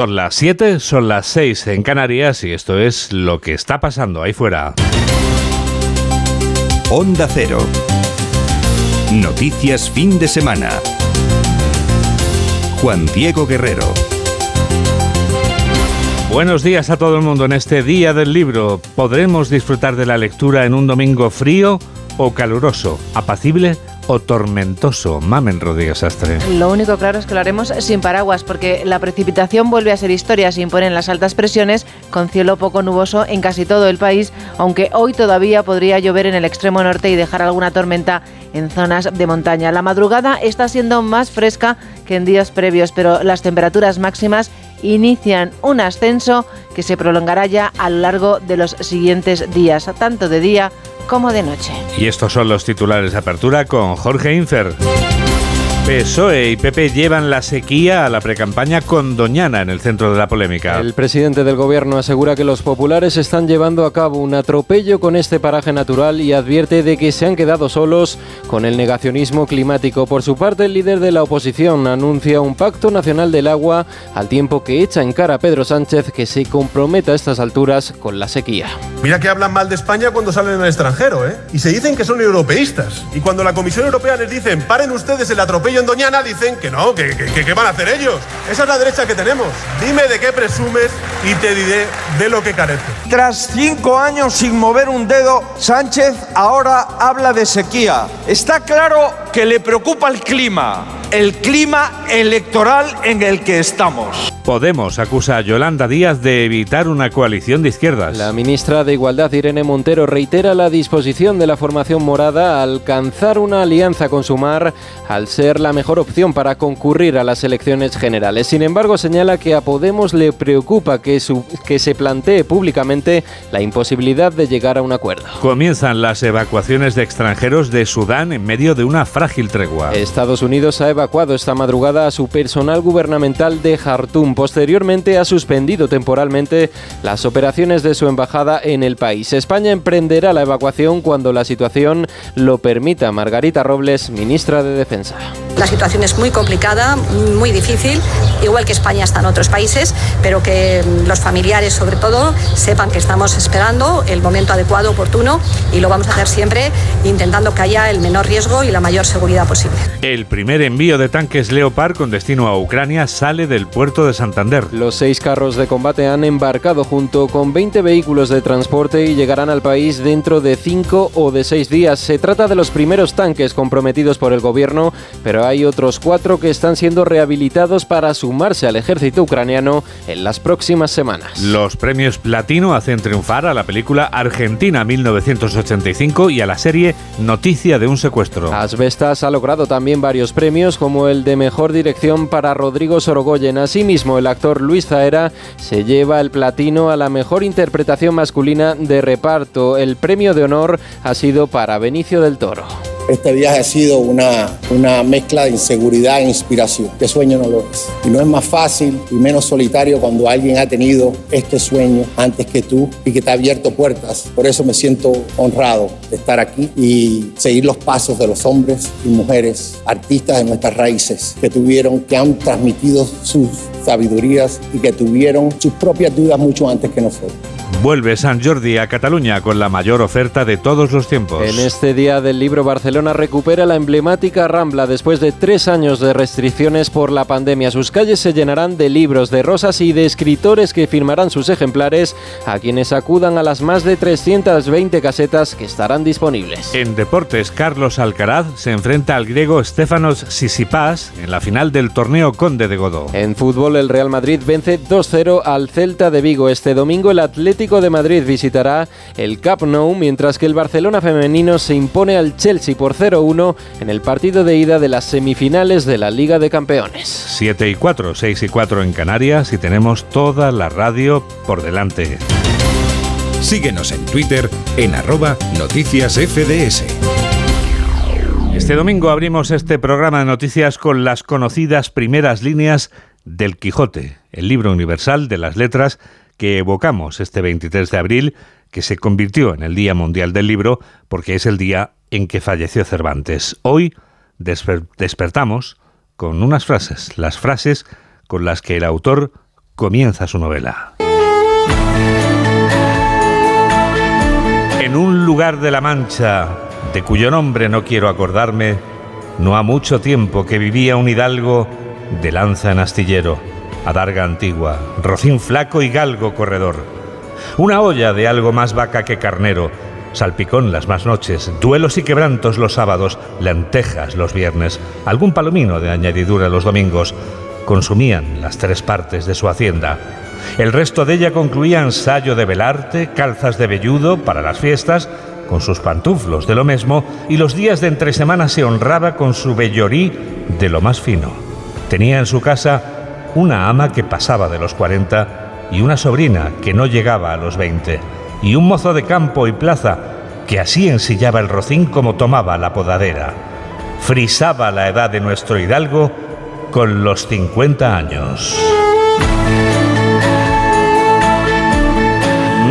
Son las 7, son las 6 en Canarias y esto es lo que está pasando ahí fuera. Onda Cero. Noticias fin de semana. Juan Diego Guerrero. Buenos días a todo el mundo en este día del libro. ¿Podremos disfrutar de la lectura en un domingo frío o caluroso, apacible o tormentoso, Mamen Rodríguez Astre. Lo único claro es que lo haremos sin paraguas, porque la precipitación vuelve a ser historia, se imponen las altas presiones, con cielo poco nuboso en casi todo el país, aunque hoy todavía podría llover en el extremo norte y dejar alguna tormenta en zonas de montaña. La madrugada está siendo más fresca que en días previos, pero las temperaturas máximas inician un ascenso que se prolongará ya a lo largo de los siguientes días, tanto de día como de noche. Y estos son los titulares de apertura con Jorge Infer. PSOE y PP llevan la sequía a la precampaña con Doñana en el centro de la polémica. El presidente del gobierno asegura que los populares están llevando a cabo un atropello con este paraje natural y advierte de que se han quedado solos con el negacionismo climático. Por su parte, el líder de la oposición anuncia un pacto nacional del agua al tiempo que echa en cara a Pedro Sánchez que se comprometa a estas alturas con la sequía. Mira que hablan mal de España cuando salen en el extranjero, ¿eh? Y se dicen que son europeístas. Y cuando la Comisión Europea les dicen, paren ustedes el atropello en Doñana dicen que no, que, ¿qué van a hacer ellos? Esa es la derecha que tenemos. Dime de qué presumes y te diré de lo que carece. Tras cinco años sin mover un dedo, Sánchez ahora habla de sequía. Está claro que le preocupa el clima, el clima electoral en el que estamos. Podemos acusa a Yolanda Díaz de evitar una coalición de izquierdas. La ministra de Igualdad, Irene Montero, reitera la disposición de la formación morada a alcanzar una alianza con Sumar al ser la mejor opción para concurrir a las elecciones generales. Sin embargo, señala que a Podemos le preocupa que, que se plantee públicamente la imposibilidad de llegar a un acuerdo. Comienzan las evacuaciones de extranjeros de Sudán en medio de una frágil tregua. Estados Unidos ha evacuado esta madrugada a su personal gubernamental de Jartum. Posteriormente ha suspendido temporalmente las operaciones de su embajada en el país. España emprenderá la evacuación cuando la situación lo permita. Margarita Robles, ministra de Defensa. La situación es muy complicada, muy difícil, igual que España está en otros países, pero que los familiares sobre todo sepan que estamos esperando el momento adecuado, oportuno, y lo vamos a hacer siempre intentando que haya el menor riesgo y la mayor seguridad posible. El primer envío de tanques Leopard con destino a Ucrania sale del puerto de Santander. Los seis carros de combate han embarcado junto con 20 vehículos de transporte y llegarán al país dentro de cinco o de seis días. Se trata de los primeros tanques comprometidos por el gobierno, pero hay otros cuatro que están siendo rehabilitados para sumarse al ejército ucraniano en las próximas semanas. Los premios Platino hacen triunfar a la película Argentina 1985 y a la serie Noticia de un secuestro. Asbestas ha logrado también varios premios como el de mejor dirección para Rodrigo Sorogoyen. Asimismo, el actor Luis Zaera se lleva el platino a la mejor interpretación masculina de reparto. El premio de honor ha sido para Benicio del Toro. Este viaje ha sido una, una mezcla de inseguridad e inspiración. Este sueño no lo es. Y no es más fácil y menos solitario cuando alguien ha tenido este sueño antes que tú y que te ha abierto puertas. Por eso me siento honrado de estar aquí y seguir los pasos de los hombres y mujeres, artistas de nuestras raíces, que tuvieron, que han transmitido sus sabidurías y que tuvieron sus propias dudas mucho antes que nosotros. Vuelve San Jordi a Cataluña con la mayor oferta de todos los tiempos. En este día del libro, Barcelona recupera la emblemática Rambla después de tres años de restricciones por la pandemia. Sus calles se llenarán de libros, de rosas y de escritores que firmarán sus ejemplares a quienes acudan a las más de 320 casetas que estarán disponibles. En deportes, Carlos Alcaraz se enfrenta al griego Stefanos Sisipas en la final del torneo Conde de Godó. En fútbol, el Real Madrid vence 2-0 al Celta de Vigo. Este domingo, el Atlético de Madrid visitará el Camp Nou, mientras que el Barcelona femenino se impone al Chelsea por 0-1 en el partido de ida de las semifinales de la Liga de Campeones. 7 y 4, 6 y 4 en Canarias y tenemos toda la radio por delante. Síguenos en Twitter en arroba noticias FDS. Este domingo abrimos este programa de noticias con las conocidas primeras líneas del Quijote, el libro universal de las letras que evocamos este 23 de abril, que se convirtió en el Día Mundial del Libro porque es el día en que falleció Cervantes. Hoy despertamos con unas frases, las frases con las que el autor comienza su novela. En un lugar de la Mancha, de cuyo nombre no quiero acordarme, no ha mucho tiempo que vivía un hidalgo de lanza en astillero, adarga antigua, rocín flaco y galgo corredor. Una olla de algo más vaca que carnero, salpicón las más noches, duelos y quebrantos los sábados, lentejas los viernes, algún palomino de añadidura los domingos, consumían las tres partes de su hacienda. El resto de ella concluía ensayo de velarte, calzas de velludo para las fiestas, con sus pantuflos de lo mismo, y los días de entre semana se honraba con su vellorí de lo más fino. Tenía en su casa una ama que pasaba de los 40 y una sobrina que no llegaba a los 20, y un mozo de campo y plaza que así ensillaba el rocín como tomaba la podadera. Frisaba la edad de nuestro hidalgo con los 50 años.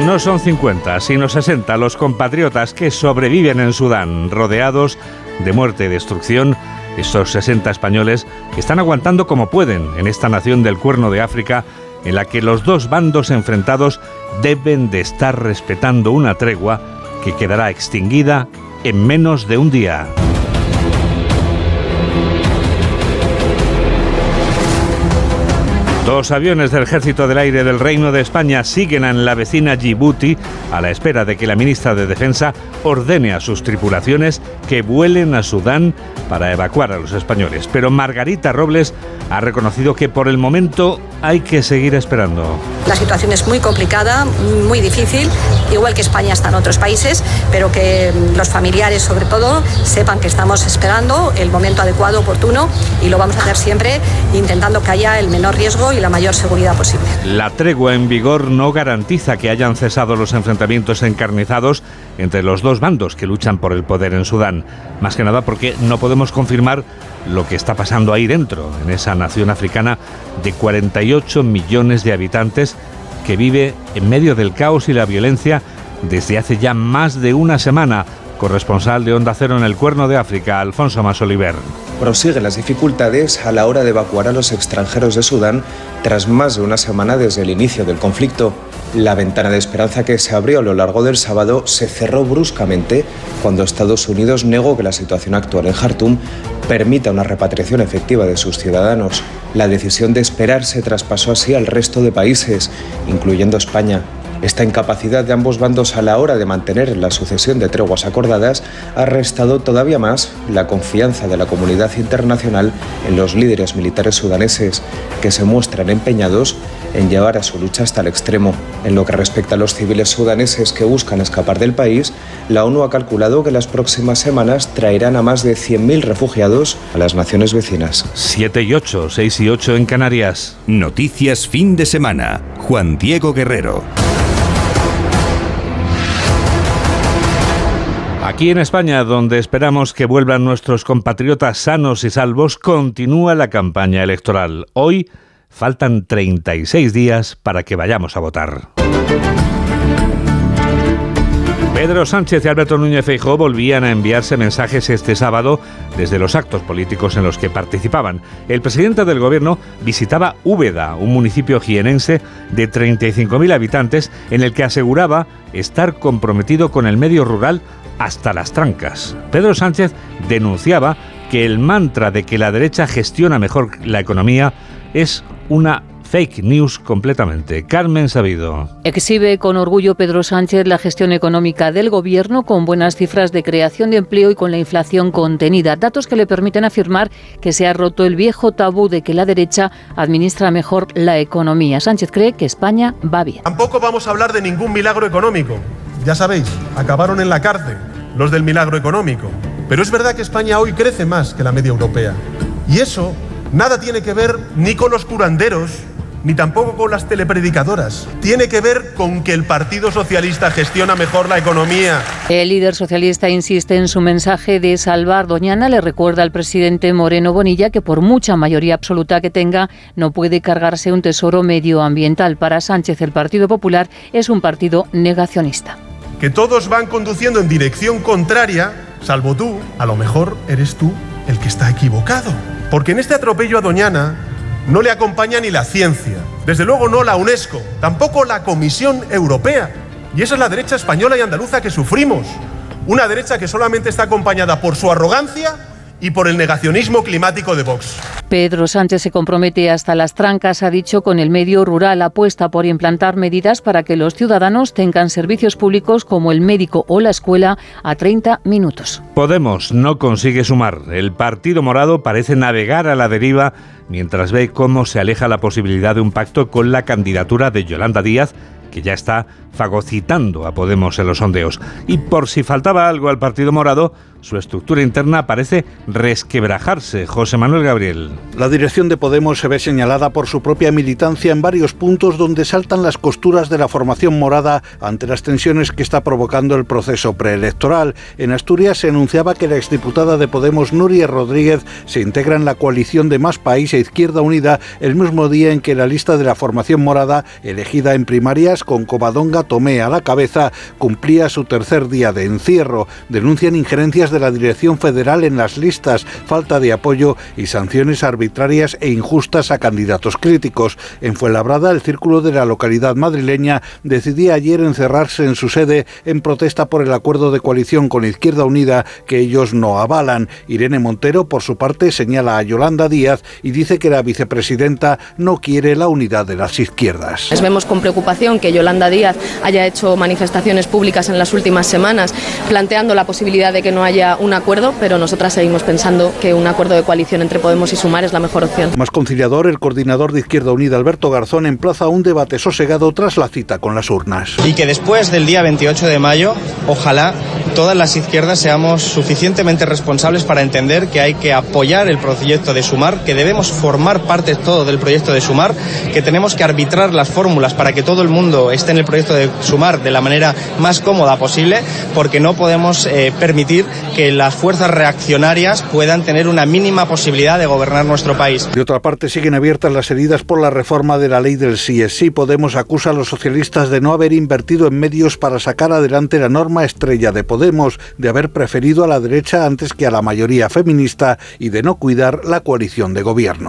No son 50, sino 60 los compatriotas que sobreviven en Sudán, rodeados de muerte y destrucción. Estos 60 españoles están aguantando como pueden en esta nación del cuerno de África, en la que los dos bandos enfrentados deben de estar respetando una tregua que quedará extinguida en menos de un día. Dos aviones del Ejército del Aire del Reino de España siguen en la vecina Djibouti a la espera de que la ministra de Defensa ordene a sus tripulaciones que vuelen a Sudán para evacuar a los españoles. Pero Margarita Robles ha reconocido que por el momento hay que seguir esperando. La situación es muy complicada, muy difícil, igual que España está en otros países, pero que los familiares sobre todo sepan que estamos esperando el momento adecuado, oportuno, y lo vamos a hacer siempre intentando que haya el menor riesgo y la mayor seguridad posible. La tregua en vigor no garantiza que hayan cesado los enfrentamientos encarnizados entre los dos bandos que luchan por el poder en Sudán. Más que nada porque no podemos confirmar lo que está pasando ahí dentro, en esa nación africana de 48 millones de habitantes que vive en medio del caos y la violencia desde hace ya más de una semana. Corresponsal de Onda Cero en el Cuerno de África, Alfonso Masoliver. Prosiguen las dificultades a la hora de evacuar a los extranjeros de Sudán tras más de una semana desde el inicio del conflicto. La ventana de esperanza que se abrió a lo largo del sábado se cerró bruscamente cuando Estados Unidos negó que la situación actual en Jartum permita una repatriación efectiva de sus ciudadanos. La decisión de esperar se traspasó así al resto de países, incluyendo España. Esta incapacidad de ambos bandos a la hora de mantener la sucesión de treguas acordadas ha restado todavía más la confianza de la comunidad internacional en los líderes militares sudaneses, que se muestran empeñados en llevar a su lucha hasta el extremo. En lo que respecta a los civiles sudaneses que buscan escapar del país, la ONU ha calculado que las próximas semanas traerán a más de 100.000 refugiados a las naciones vecinas. 7 y 8, 6 y 8 en Canarias. Noticias fin de semana. Juan Diego Guerrero. Aquí en España, donde esperamos que vuelvan nuestros compatriotas sanos y salvos, continúa la campaña electoral. Hoy faltan 36 días para que vayamos a votar. Pedro Sánchez y Alberto Núñez Feijóo volvían a enviarse mensajes este sábado desde los actos políticos en los que participaban. El presidente del gobierno visitaba Úbeda, un municipio jienense de 35.000 habitantes, en el que aseguraba estar comprometido con el medio rural hasta las trancas. Pedro Sánchez denunciaba que el mantra de que la derecha gestiona mejor la economía es una fake news completamente. Carmen Sabido. Exhibe con orgullo Pedro Sánchez la gestión económica del gobierno con buenas cifras de creación de empleo y con la inflación contenida. Datos que le permiten afirmar que se ha roto el viejo tabú de que la derecha administra mejor la economía. Sánchez cree que España va bien. Tampoco vamos a hablar de ningún milagro económico. Ya sabéis, acabaron en la cárcel los del milagro económico. Pero es verdad que España hoy crece más que la media europea. Y eso nada tiene que ver ni con los curanderos, ni tampoco con las telepredicadoras. Tiene que ver con que el Partido Socialista gestiona mejor la economía. El líder socialista insiste en su mensaje de salvar Doñana. Le recuerda al presidente Moreno Bonilla que por mucha mayoría absoluta que tenga, no puede cargarse un tesoro medioambiental. Para Sánchez, el Partido Popular es un partido negacionista. Que todos van conduciendo en dirección contraria, salvo tú, a lo mejor eres tú el que está equivocado. Porque en este atropello a Doñana no le acompaña ni la ciencia. Desde luego no la UNESCO, tampoco la Comisión Europea. Y esa es la derecha española y andaluza que sufrimos. Una derecha que solamente está acompañada por su arrogancia y por el negacionismo climático de Vox. Pedro Sánchez se compromete hasta las trancas, ha dicho, con el medio rural. Apuesta por implantar medidas para que los ciudadanos tengan servicios públicos como el médico o la escuela a 30 minutos. Podemos no consigue sumar. El Partido Morado parece navegar a la deriva mientras ve cómo se aleja la posibilidad de un pacto con la candidatura de Yolanda Díaz que ya está fagocitando a Podemos en los sondeos. Y por si faltaba algo al Partido Morado, su estructura interna parece resquebrajarse. José Manuel Gabriel. La dirección de Podemos se ve señalada por su propia militancia en varios puntos donde saltan las costuras de la formación morada ante las tensiones que está provocando el proceso preelectoral. En Asturias se anunciaba que la exdiputada de Podemos, Nuria Rodríguez, se integra en la coalición de Más País Izquierda Unida el mismo día en que la lista de la formación morada, elegida en primarias con Covadonga Tomé a la cabeza, cumplía su tercer día de encierro. Denuncian injerencias de la Dirección Federal en las listas, falta de apoyo y sanciones arbitrarias e injustas a candidatos críticos. En Fuenlabrada, el círculo de la localidad madrileña decidía ayer encerrarse en su sede en protesta por el acuerdo de coalición con Izquierda Unida que ellos no avalan. Irene Montero, por su parte, señala a Yolanda Díaz y dice que la vicepresidenta no quiere la unidad de las izquierdas. Vemos con preocupación que Yolanda Díaz haya hecho manifestaciones públicas en las últimas semanas planteando la posibilidad de que no haya un acuerdo, pero nosotras seguimos pensando que un acuerdo de coalición entre Podemos y Sumar es la mejor opción. Más conciliador, el coordinador de Izquierda Unida, Alberto Garzón, emplaza un debate sosegado tras la cita con las urnas. Y que después del día 28 de mayo, ojalá todas las izquierdas seamos suficientemente responsables para entender que hay que apoyar el proyecto de Sumar, que debemos formar parte todo del proyecto de Sumar, que tenemos que arbitrar las fórmulas para que todo el mundo esté en el proyecto de Sumar de la manera más cómoda posible, porque no podemos eh, permitir que las fuerzas reaccionarias puedan tener una mínima posibilidad de gobernar nuestro país. De otra parte, siguen abiertas las heridas por la reforma de la ley del sí es sí. Podemos acusa a los socialistas de no haber invertido en medios para sacar adelante la norma estrella de Podemos, de haber preferido a la derecha antes que a la mayoría feminista y de no cuidar la coalición de gobierno.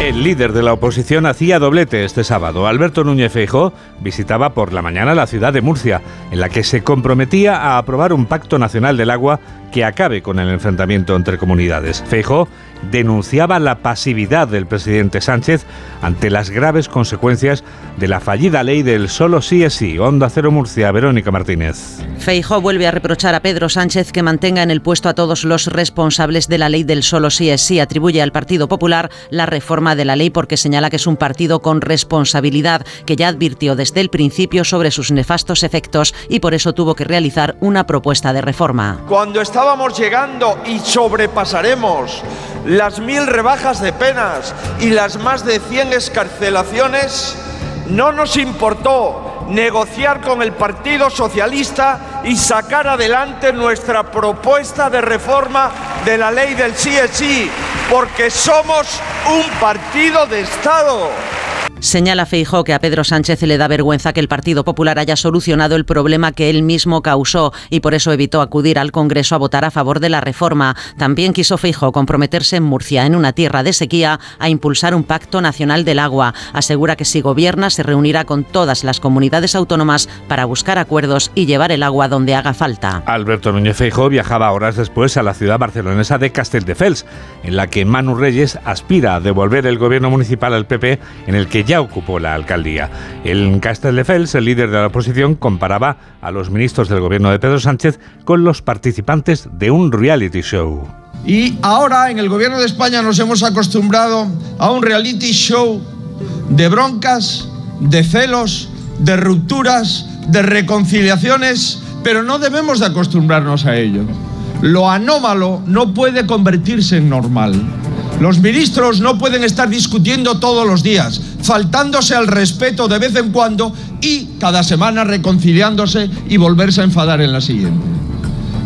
El líder de la oposición hacía doblete este sábado. Alberto Núñez Feijóo visitaba por la mañana la ciudad de Murcia, en la que se comprometía a aprobar un pacto nacional del agua que acabe con el enfrentamiento entre comunidades. Feijóo denunciaba la pasividad del presidente Sánchez ante las graves consecuencias de la fallida ley del solo sí es sí. Onda Cero Murcia, Verónica Martínez. Feijóo vuelve a reprochar a Pedro Sánchez que mantenga en el puesto a todos los responsables de la ley del solo sí es sí. Atribuye al Partido Popular la reforma de la ley porque señala que es un partido con responsabilidad que ya advirtió desde el principio sobre sus nefastos efectos y por eso tuvo que realizar una propuesta de reforma. Cuando estábamos llegando y sobrepasaremos las mil rebajas de penas y las más de 100 escarcelaciones, no nos importó negociar con el Partido Socialista y sacar adelante nuestra propuesta de reforma de la ley del sí, porque somos un partido de Estado. Señala Feijó que a Pedro Sánchez le da vergüenza que el Partido Popular haya solucionado el problema que él mismo causó y por eso evitó acudir al Congreso a votar a favor de la reforma. También quiso Feijó comprometerse en Murcia, en una tierra de sequía, a impulsar un pacto nacional del agua. Asegura que si gobierna se reunirá con todas las comunidades autónomas para buscar acuerdos y llevar el agua donde haga falta. Alberto Núñez Feijó viajaba horas después a la ciudad barcelonesa de Castelldefels, en la que Manu Reyes aspira a devolver el gobierno municipal al PP, en el que ya ocupó la alcaldía. En Castelldefels, el líder de la oposición comparaba a los ministros del gobierno de Pedro Sánchez con los participantes de un reality show. Y ahora en el gobierno de España nos hemos acostumbrado a un reality show de broncas, de celos, de rupturas, de reconciliaciones, pero no debemos de acostumbrarnos a ello. Lo anómalo no puede convertirse en normal. Los ministros no pueden estar discutiendo todos los días, faltándose al respeto de vez en cuando y cada semana reconciliándose y volverse a enfadar en la siguiente.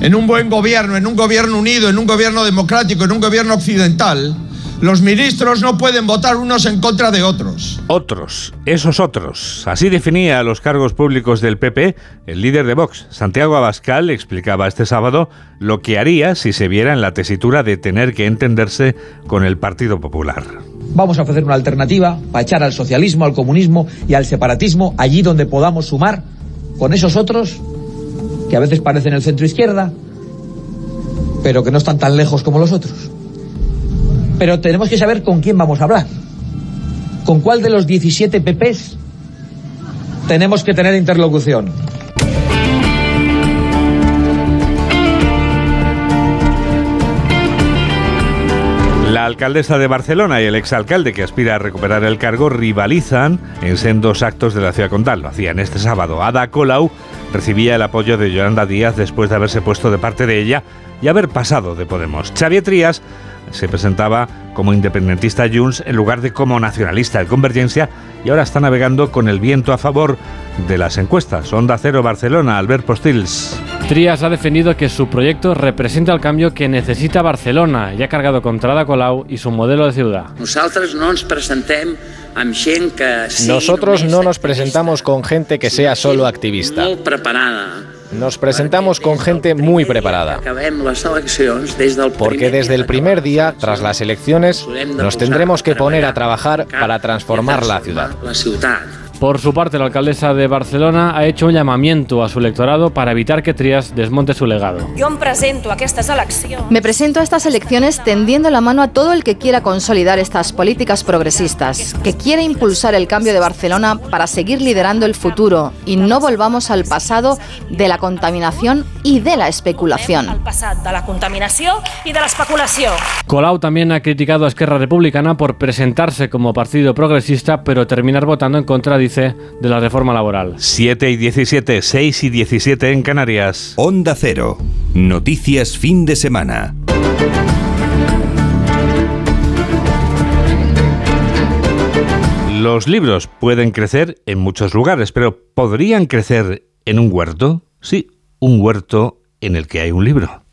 En un buen gobierno, en un gobierno unido, en un gobierno democrático, en un gobierno occidental, los ministros no pueden votar unos en contra de otros. Otros, esos otros. Así definía a los cargos públicos del PP el líder de Vox, Santiago Abascal, explicaba este sábado lo que haría si se viera en la tesitura de tener que entenderse con el Partido Popular. Vamos a ofrecer una alternativa para echar al socialismo, al comunismo y al separatismo allí donde podamos sumar con esos otros que a veces parecen el centro izquierda, pero que no están tan lejos como los otros. Pero tenemos que saber con quién vamos a hablar. ¿Con cuál de los 17 PPs tenemos que tener interlocución? La alcaldesa de Barcelona y el exalcalde que aspira a recuperar el cargo rivalizan en sendos actos de la ciudad condal. Lo hacían este sábado. Ada Colau recibía el apoyo de Yolanda Díaz después de haberse puesto de parte de ella y haber pasado de Podemos. Xavier Trías se presentaba como independentista Junts en lugar de como nacionalista de Convergencia y ahora está navegando con el viento a favor de las encuestas. Onda Cero Barcelona, Albert Postils. Trías ha defendido que su proyecto representa el cambio que necesita Barcelona y ha cargado contra Ada Colau y su modelo de ciudad. Nosotros no nos presentamos con gente que sea solo activista. Nos presentamos con gente muy preparada. Porque desde el primer día, tras las elecciones, nos tendremos que poner a trabajar para transformar la ciudad. Por su parte, la alcaldesa de Barcelona ha hecho un llamamiento a su electorado para evitar que Trías desmonte su legado. Me presento a estas elecciones tendiendo la mano a todo el que quiera consolidar estas políticas progresistas, que quiera impulsar el cambio de Barcelona para seguir liderando el futuro y no volvamos al pasado de la contaminación y de la especulación. Colau también ha criticado a Esquerra Republicana por presentarse como partido progresista, pero terminar votando en contra de de la reforma laboral. 7 y 17, 6 y 17 en Canarias. Onda Cero. Noticias fin de semana. Los libros pueden crecer en muchos lugares, pero ¿podrían crecer en un huerto? Sí, un huerto en el que hay un libro.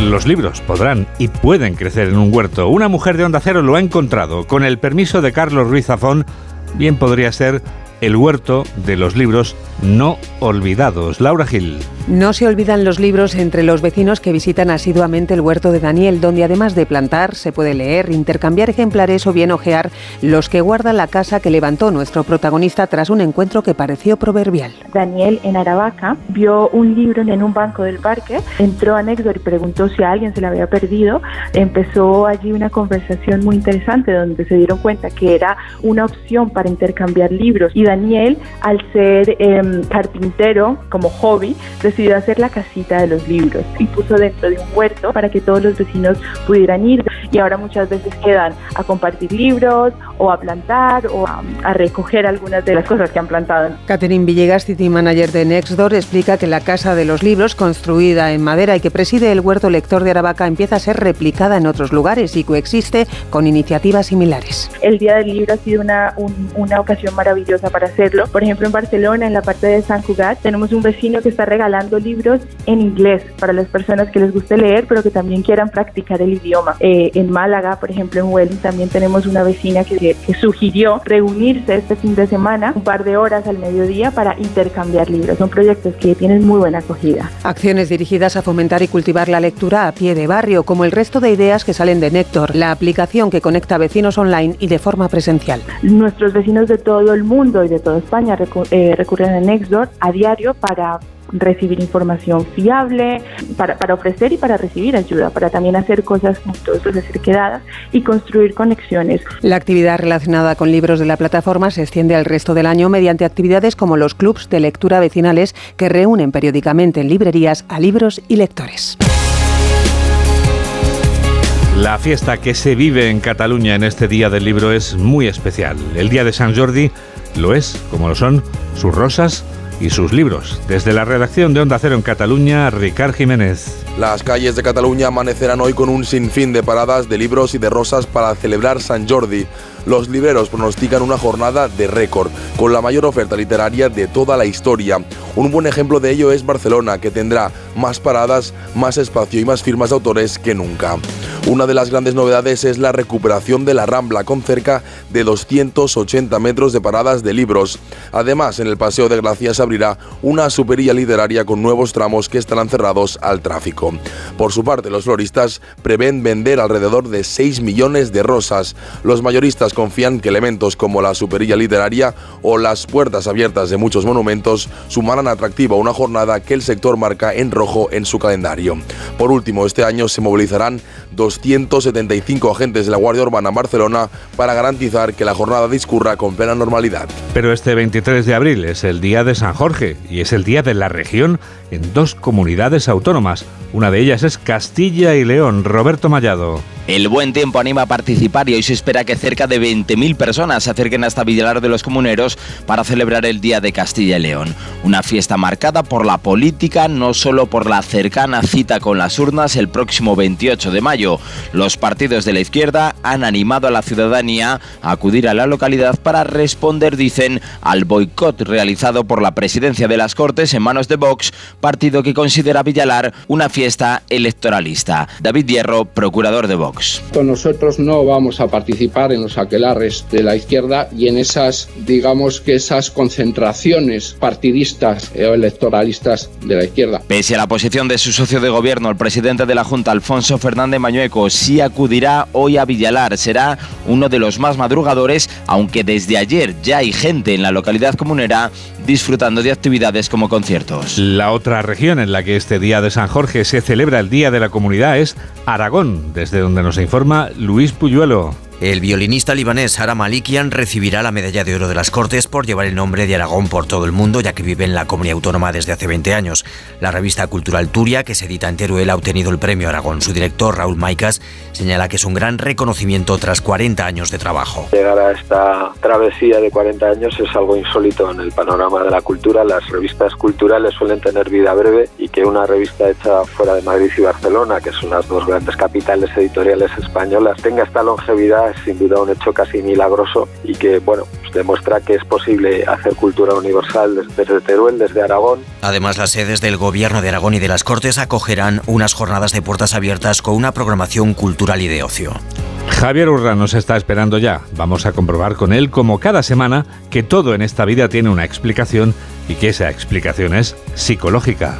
Los libros podrán y pueden crecer en un huerto. Una mujer de Onda Cero lo ha encontrado. Con el permiso de Carlos Ruiz Zafón, bien podría ser el huerto de los libros no olvidados. Laura Gil. No se olvidan los libros entre los vecinos que visitan asiduamente el huerto de Daniel, donde además de plantar se puede leer, intercambiar ejemplares o bien ojear los que guarda la casa que levantó nuestro protagonista tras un encuentro que pareció proverbial. Daniel en Aravaca vio un libro en un banco del parque, entró a Nexor y preguntó si a alguien se le había perdido. Empezó allí una conversación muy interesante donde se dieron cuenta que era una opción para intercambiar libros y Daniel, al ser em, carpintero como hobby, decidió hacer la casita de los libros y puso dentro de un huerto para que todos los vecinos pudieran ir y ahora muchas veces quedan a compartir libros o a plantar o a, recoger algunas de las cosas que han plantado. Catherine Villegas, City Manager de Nextdoor, explica que la Casa de los Libros, construida en madera y que preside el huerto lector de Aravaca, empieza a ser replicada en otros lugares y coexiste con iniciativas similares. El Día del Libro ha sido una, una ocasión maravillosa para hacerlo. Por ejemplo, en Barcelona, en la parte de San Cugat, tenemos un vecino que está regalando libros en inglés para las personas que les guste leer, pero que también quieran practicar el idioma. Eh, en Málaga, por ejemplo, en Welling, también tenemos una vecina que, que sugirió reunirse este fin de semana, un par de horas al mediodía, para intercambiar libros. Son proyectos que tienen muy buena acogida. Acciones dirigidas a fomentar y cultivar la lectura a pie de barrio, como el resto de ideas que salen de Néctor, la aplicación que conecta vecinos online y de forma presencial. Nuestros vecinos de todo el mundo y de toda España eh, recurren a Nextdoor a diario para recibir información fiable, para, para, ofrecer y para recibir ayuda, para también hacer cosas juntos, hacer quedadas y construir conexiones. La actividad relacionada con libros de la plataforma se extiende al resto del año mediante actividades como los clubs de lectura vecinales que reúnen periódicamente en librerías a libros y lectores. La fiesta que se vive en Cataluña en este Día del Libro es muy especial. El Día de San Jordi lo es, como lo son sus rosas y sus libros. Desde la redacción de Onda Cero en Cataluña, Ricard Jiménez. Las calles de Cataluña amanecerán hoy con un sinfín de paradas de libros y de rosas para celebrar San Jordi. Los libreros pronostican una jornada de récord, con la mayor oferta literaria de toda la historia. Un buen ejemplo de ello es Barcelona, que tendrá más paradas, más espacio y más firmas de autores que nunca. Una de las grandes novedades es la recuperación de la Rambla, con cerca de 280 metros de paradas de libros. Además, en el Paseo de Gracia se abrirá una superilla literaria con nuevos tramos que estarán cerrados al tráfico. Por su parte, los floristas prevén vender alrededor de 6 millones de rosas. Los mayoristas confían que elementos como la superilla literaria o las puertas abiertas de muchos monumentos sumarán atractivo a una jornada que el sector marca en rojo en su calendario. Por último, este año se movilizarán 275 agentes de la Guardia Urbana en Barcelona para garantizar que la jornada discurra con plena normalidad. Pero este 23 de abril es el día de San Jorge y es el día de la región en dos comunidades autónomas. Una de ellas es Castilla y León. Roberto Mallado. El buen tiempo anima a participar y hoy se espera que cerca de 20.000 personas se acerquen hasta Villalar de los Comuneros para celebrar el Día de Castilla y León. Una fiesta marcada por la política, no solo por la cercana cita con las urnas el próximo 28 de mayo. Los partidos de la izquierda han animado a la ciudadanía a acudir a la localidad para responder, dicen, al boicot realizado por la presidencia de las Cortes en manos de Vox, partido que considera Villalar una fiesta electoralista. David Hierro, procurador de Vox. Nosotros no vamos a participar en los aquelares de la izquierda y en esas, digamos que esas concentraciones partidistas o electoralistas de la izquierda. Pese a la posición de su socio de gobierno, el presidente de la Junta, Alfonso Fernández Mañueco, sí acudirá hoy a Villalar. Será uno de los más madrugadores, aunque desde ayer ya hay gente en la localidad comunera disfrutando de actividades como conciertos. La otra región en la que este día de San Jorge se celebra el Día de la Comunidad es Aragón, desde donde nos informa Luis Puyuelo. El violinista libanés Haram Malikian recibirá la medalla de oro de las Cortes por llevar el nombre de Aragón por todo el mundo, ya que vive en la comunidad autónoma desde hace 20 años. La revista Cultural Turia, que se edita en Teruel, ha obtenido el premio Aragón. Su director, Raúl Maicas, señala que es un gran reconocimiento tras 40 años de trabajo. Llegar a esta travesía de 40 años es algo insólito en el panorama de la cultura. Las revistas culturales suelen tener vida breve y que una revista hecha fuera de Madrid y Barcelona, que son las dos grandes capitales editoriales españolas, tenga esta longevidad es sin duda un hecho casi milagroso y que, bueno, pues demuestra que es posible hacer cultura universal desde Teruel, desde Aragón. Además, las sedes del Gobierno de Aragón y de las Cortes acogerán unas jornadas de puertas abiertas con una programación cultural y de ocio. Javier Urra nos está esperando ya. Vamos a comprobar con él, como cada semana, que todo en esta vida tiene una explicación y que esa explicación es psicológica.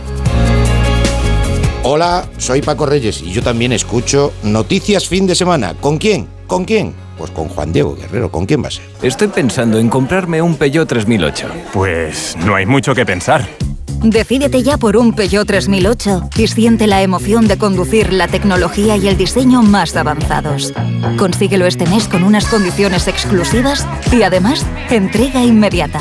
Hola, soy Paco Reyes y yo también escucho Noticias Fin de Semana. ¿Con quién? ¿Con quién? Pues con Juan Diego Guerrero. ¿Con quién va a ser? Estoy pensando en comprarme un Peugeot 3008. Pues no hay mucho que pensar. Decídete ya por un Peugeot 3008 y siente la emoción de conducir la tecnología y el diseño más avanzados. Consíguelo este mes con unas condiciones exclusivas y además entrega inmediata.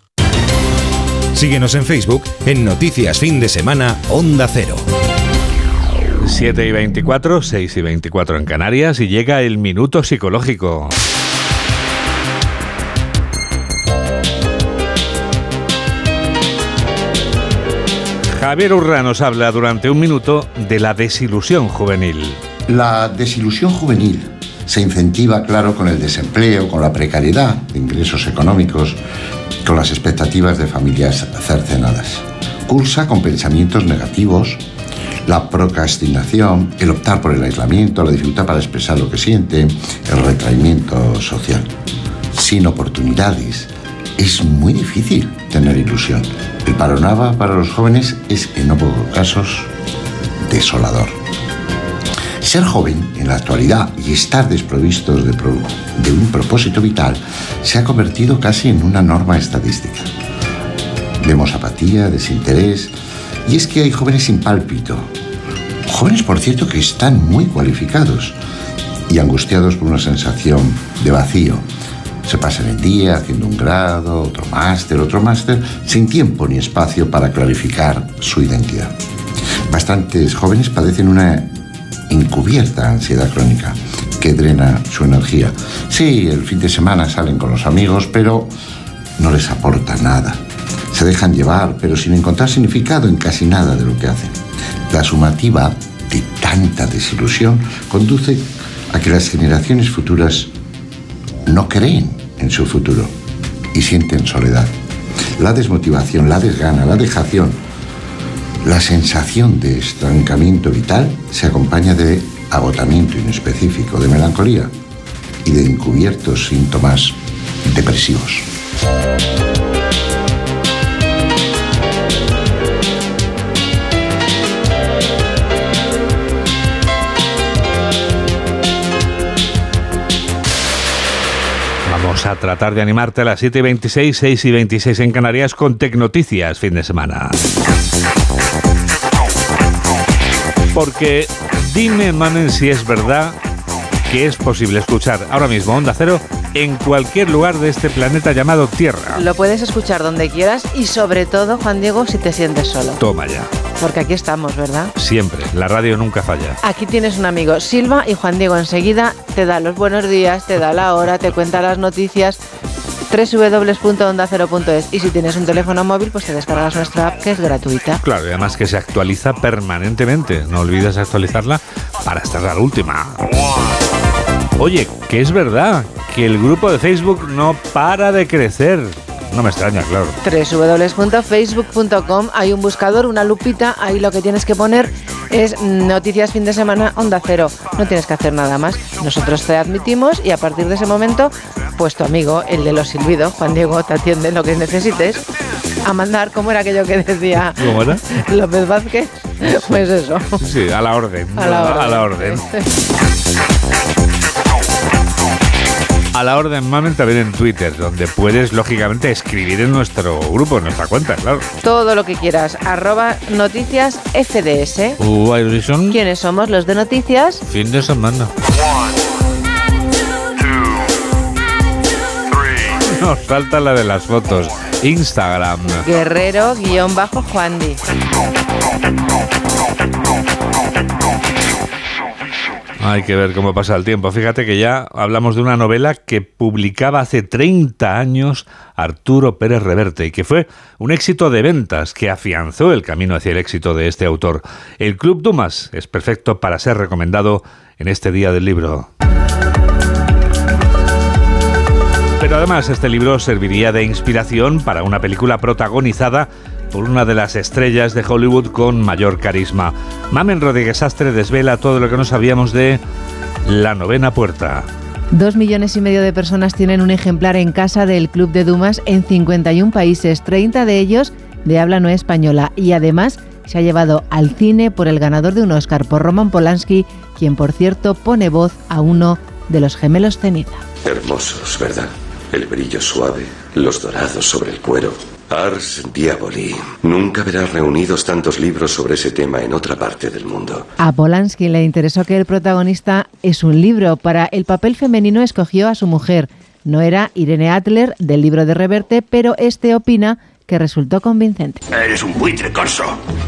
Síguenos en Facebook en Noticias Fin de Semana Onda Cero. 7 y 24, 6 y 24 en Canarias y llega el minuto psicológico. Javier Urra nos habla durante un minuto de la desilusión juvenil. La desilusión juvenil se incentiva, claro, con el desempleo, con la precariedad de ingresos económicos, con las expectativas de familias cercenadas. Cursa con pensamientos negativos, la procrastinación, el optar por el aislamiento, la dificultad para expresar lo que siente, el retraimiento social. Sin oportunidades, es muy difícil tener ilusión. El panorama para los jóvenes es, en no pocos casos, desolador. Ser joven en la actualidad y estar desprovistos de, de, un propósito vital se ha convertido casi en una norma estadística. Vemos apatía, desinterés, y es que hay jóvenes sin pálpito. Jóvenes, por cierto, que están muy cualificados y angustiados por una sensación de vacío. Se pasan el día haciendo un grado, otro máster, otro máster, sin tiempo ni espacio para clarificar su identidad. bastantes jóvenes padecen una encubierta ansiedad crónica que drena su energía. Sí, el fin de semana salen con los amigos, pero no les aporta nada. Se dejan llevar, pero sin encontrar significado en casi nada de lo que hacen. La sumativa de tanta desilusión conduce a que las generaciones futuras no creen en su futuro y sienten soledad. La desmotivación, la desgana, la dejación, la sensación de estancamiento vital se acompaña de agotamiento inespecífico, de melancolía y de encubiertos síntomas depresivos. Vamos a tratar de animarte a las 7 y 26, 6 y 26 en Canarias con Tecnoticias fin de semana. Porque dime, mamen, si es verdad que es posible escuchar ahora mismo Onda Cero en cualquier lugar de este planeta llamado Tierra. Lo puedes escuchar donde quieras y sobre todo, Juan Diego, si te sientes solo. Toma ya. Porque aquí estamos, ¿verdad? Siempre, la radio nunca falla. Aquí tienes un amigo, Silva, y Juan Diego enseguida te da los buenos días, te da la hora, te cuenta las noticias www.ondacero.es y si tienes un teléfono móvil pues te descargas nuestra app que es gratuita. Claro, y además que se actualiza permanentemente. No olvides actualizarla para estar a la última. Oye, que es verdad que el grupo de Facebook no para de crecer. No me extraña, claro. www.facebook.com hay un buscador, una lupita, ahí lo que tienes que poner es noticias fin de semana onda cero. No tienes que hacer nada más. Nosotros te admitimos y a partir de ese momento, pues tu amigo, el de los silbidos, Juan Diego, te atiende lo que necesites. A mandar, ¿cómo era aquello que decía ¿Cómo era? López Vázquez? Pues eso. Sí, a la orden. A la orden. A la orden. A la orden Mamen también en Twitter, donde puedes lógicamente escribir en nuestro grupo, en nuestra cuenta, claro. Todo lo que quieras. Arroba noticias FDS. Uh, ¿Quiénes somos los de noticias? fin de semana. Nos falta la de las fotos. Instagram. Guerrero-Juandi. Hay que ver cómo pasa el tiempo. Fíjate que ya hablamos de una novela que publicaba hace 30 años Arturo Pérez Reverte y que fue un éxito de ventas que afianzó el camino hacia el éxito de este autor. El Club Dumas es perfecto para ser recomendado en este día del libro. Pero además este libro serviría de inspiración para una película protagonizada por una de las estrellas de Hollywood con mayor carisma. Mamen Rodríguez Astre desvela todo lo que no sabíamos de La Novena Puerta. Dos millones y medio de personas tienen un ejemplar en casa del Club de Dumas en 51 países, 30 de ellos de habla no española. Y además se ha llevado al cine por el ganador de un Oscar, por Roman Polanski, quien por cierto pone voz a uno de los gemelos ceniza. Hermosos, ¿verdad? El brillo suave, los dorados sobre el cuero. Ars Diaboli. Nunca verás reunidos tantos libros sobre ese tema en otra parte del mundo. A Polanski le interesó que el protagonista es un libro. Para el papel femenino escogió a su mujer. No era Irene Adler del libro de Reverte, pero este opina que resultó convincente. Eres un buitre, Corso.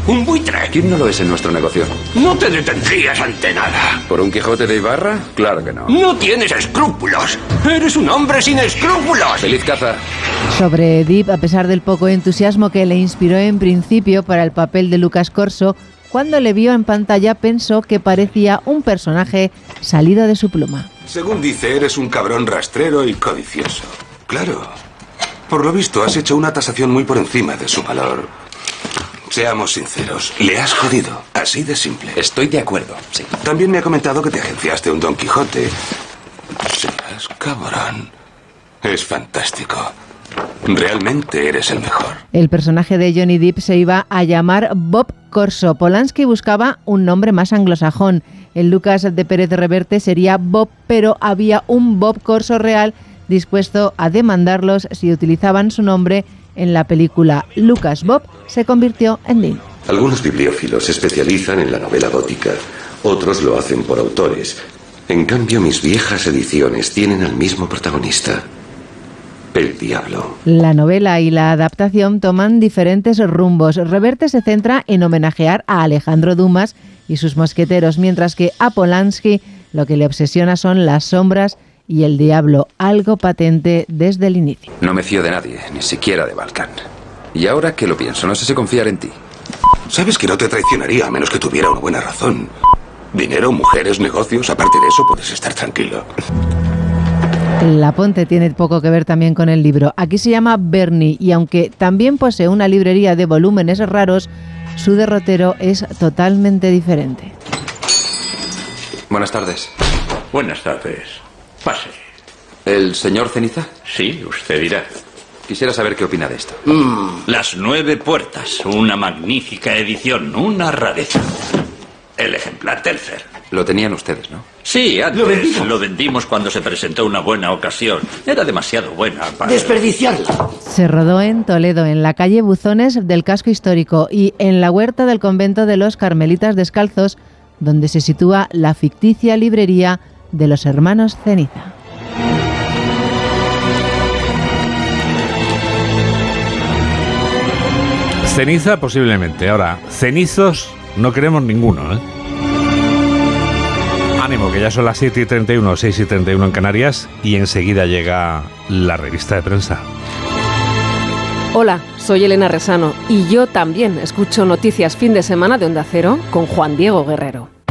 Un buitre. ¿Quién no lo es en nuestro negocio? No te detendrías ante nada. ¿Por un Quijote de Ibarra? Claro que no. No tienes escrúpulos. Eres un hombre sin escrúpulos. Feliz caza. Sobre Edip, a pesar del poco entusiasmo que le inspiró en principio para el papel de Lucas Corso, cuando le vio en pantalla pensó que parecía un personaje salido de su pluma. Según dice, eres un cabrón rastrero y codicioso. Claro. Por lo visto, has hecho una tasación muy por encima de su valor. Seamos sinceros, le has jodido. Así de simple. Estoy de acuerdo, sí. También me ha comentado que te agenciaste un Don Quijote. Serás cabrón. Es fantástico. Realmente eres el mejor. El personaje de Johnny Depp se iba a llamar Bob Corso. Polanski buscaba un nombre más anglosajón. El Lucas de Pérez Reverte sería Bob, pero había un Bob Corso real dispuesto a demandarlos si utilizaban su nombre en la película Lucas Bob se convirtió en Dean. Algunos bibliófilos se especializan en la novela gótica, otros lo hacen por autores. En cambio, mis viejas ediciones tienen al mismo protagonista. El diablo. La novela y la adaptación toman diferentes rumbos. Reverte se centra en homenajear a Alejandro Dumas y sus mosqueteros, mientras que a Polanski lo que le obsesiona son las sombras y el diablo, algo patente desde el inicio. No me fío de nadie, ni siquiera de Balkan. Y ahora que lo pienso, no sé si confiar en ti. Sabes que no te traicionaría a menos que tuviera una buena razón. Dinero, mujeres, negocios, aparte de eso puedes estar tranquilo. La Ponte tiene poco que ver también con el libro. Aquí se llama Bernie y aunque también posee una librería de volúmenes raros, su derrotero es totalmente diferente. Buenas tardes. Buenas tardes. Pase. ¿El señor Ceniza? Sí, usted dirá. Quisiera saber qué opina de esto. Mm, las nueve puertas. Una magnífica edición. Una rareza. El ejemplar tercer. Lo tenían ustedes, ¿no? Sí, antes lo, vendimos cuando se presentó una buena ocasión. Era demasiado buena para... Desperdiciarla. Se rodó en Toledo, en la calle Buzones del casco histórico y en la huerta del convento de los Carmelitas Descalzos, donde se sitúa la ficticia librería de los hermanos Ceniza. Ceniza posiblemente. Ahora, cenizos no queremos ninguno. ¿eh? Ánimo, que ya son las 7 y 31, 6 y 31 en Canarias y enseguida llega la revista de prensa. Hola, soy Elena Resano y yo también escucho noticias fin de semana de Onda Cero con Juan Diego Guerrero.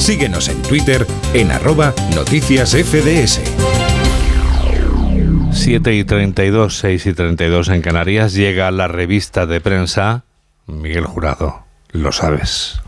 Síguenos en Twitter en arroba noticias FDS. 7 y 32, 6 y 32 en Canarias llega la revista de prensa Miguel Jurado, lo sabes.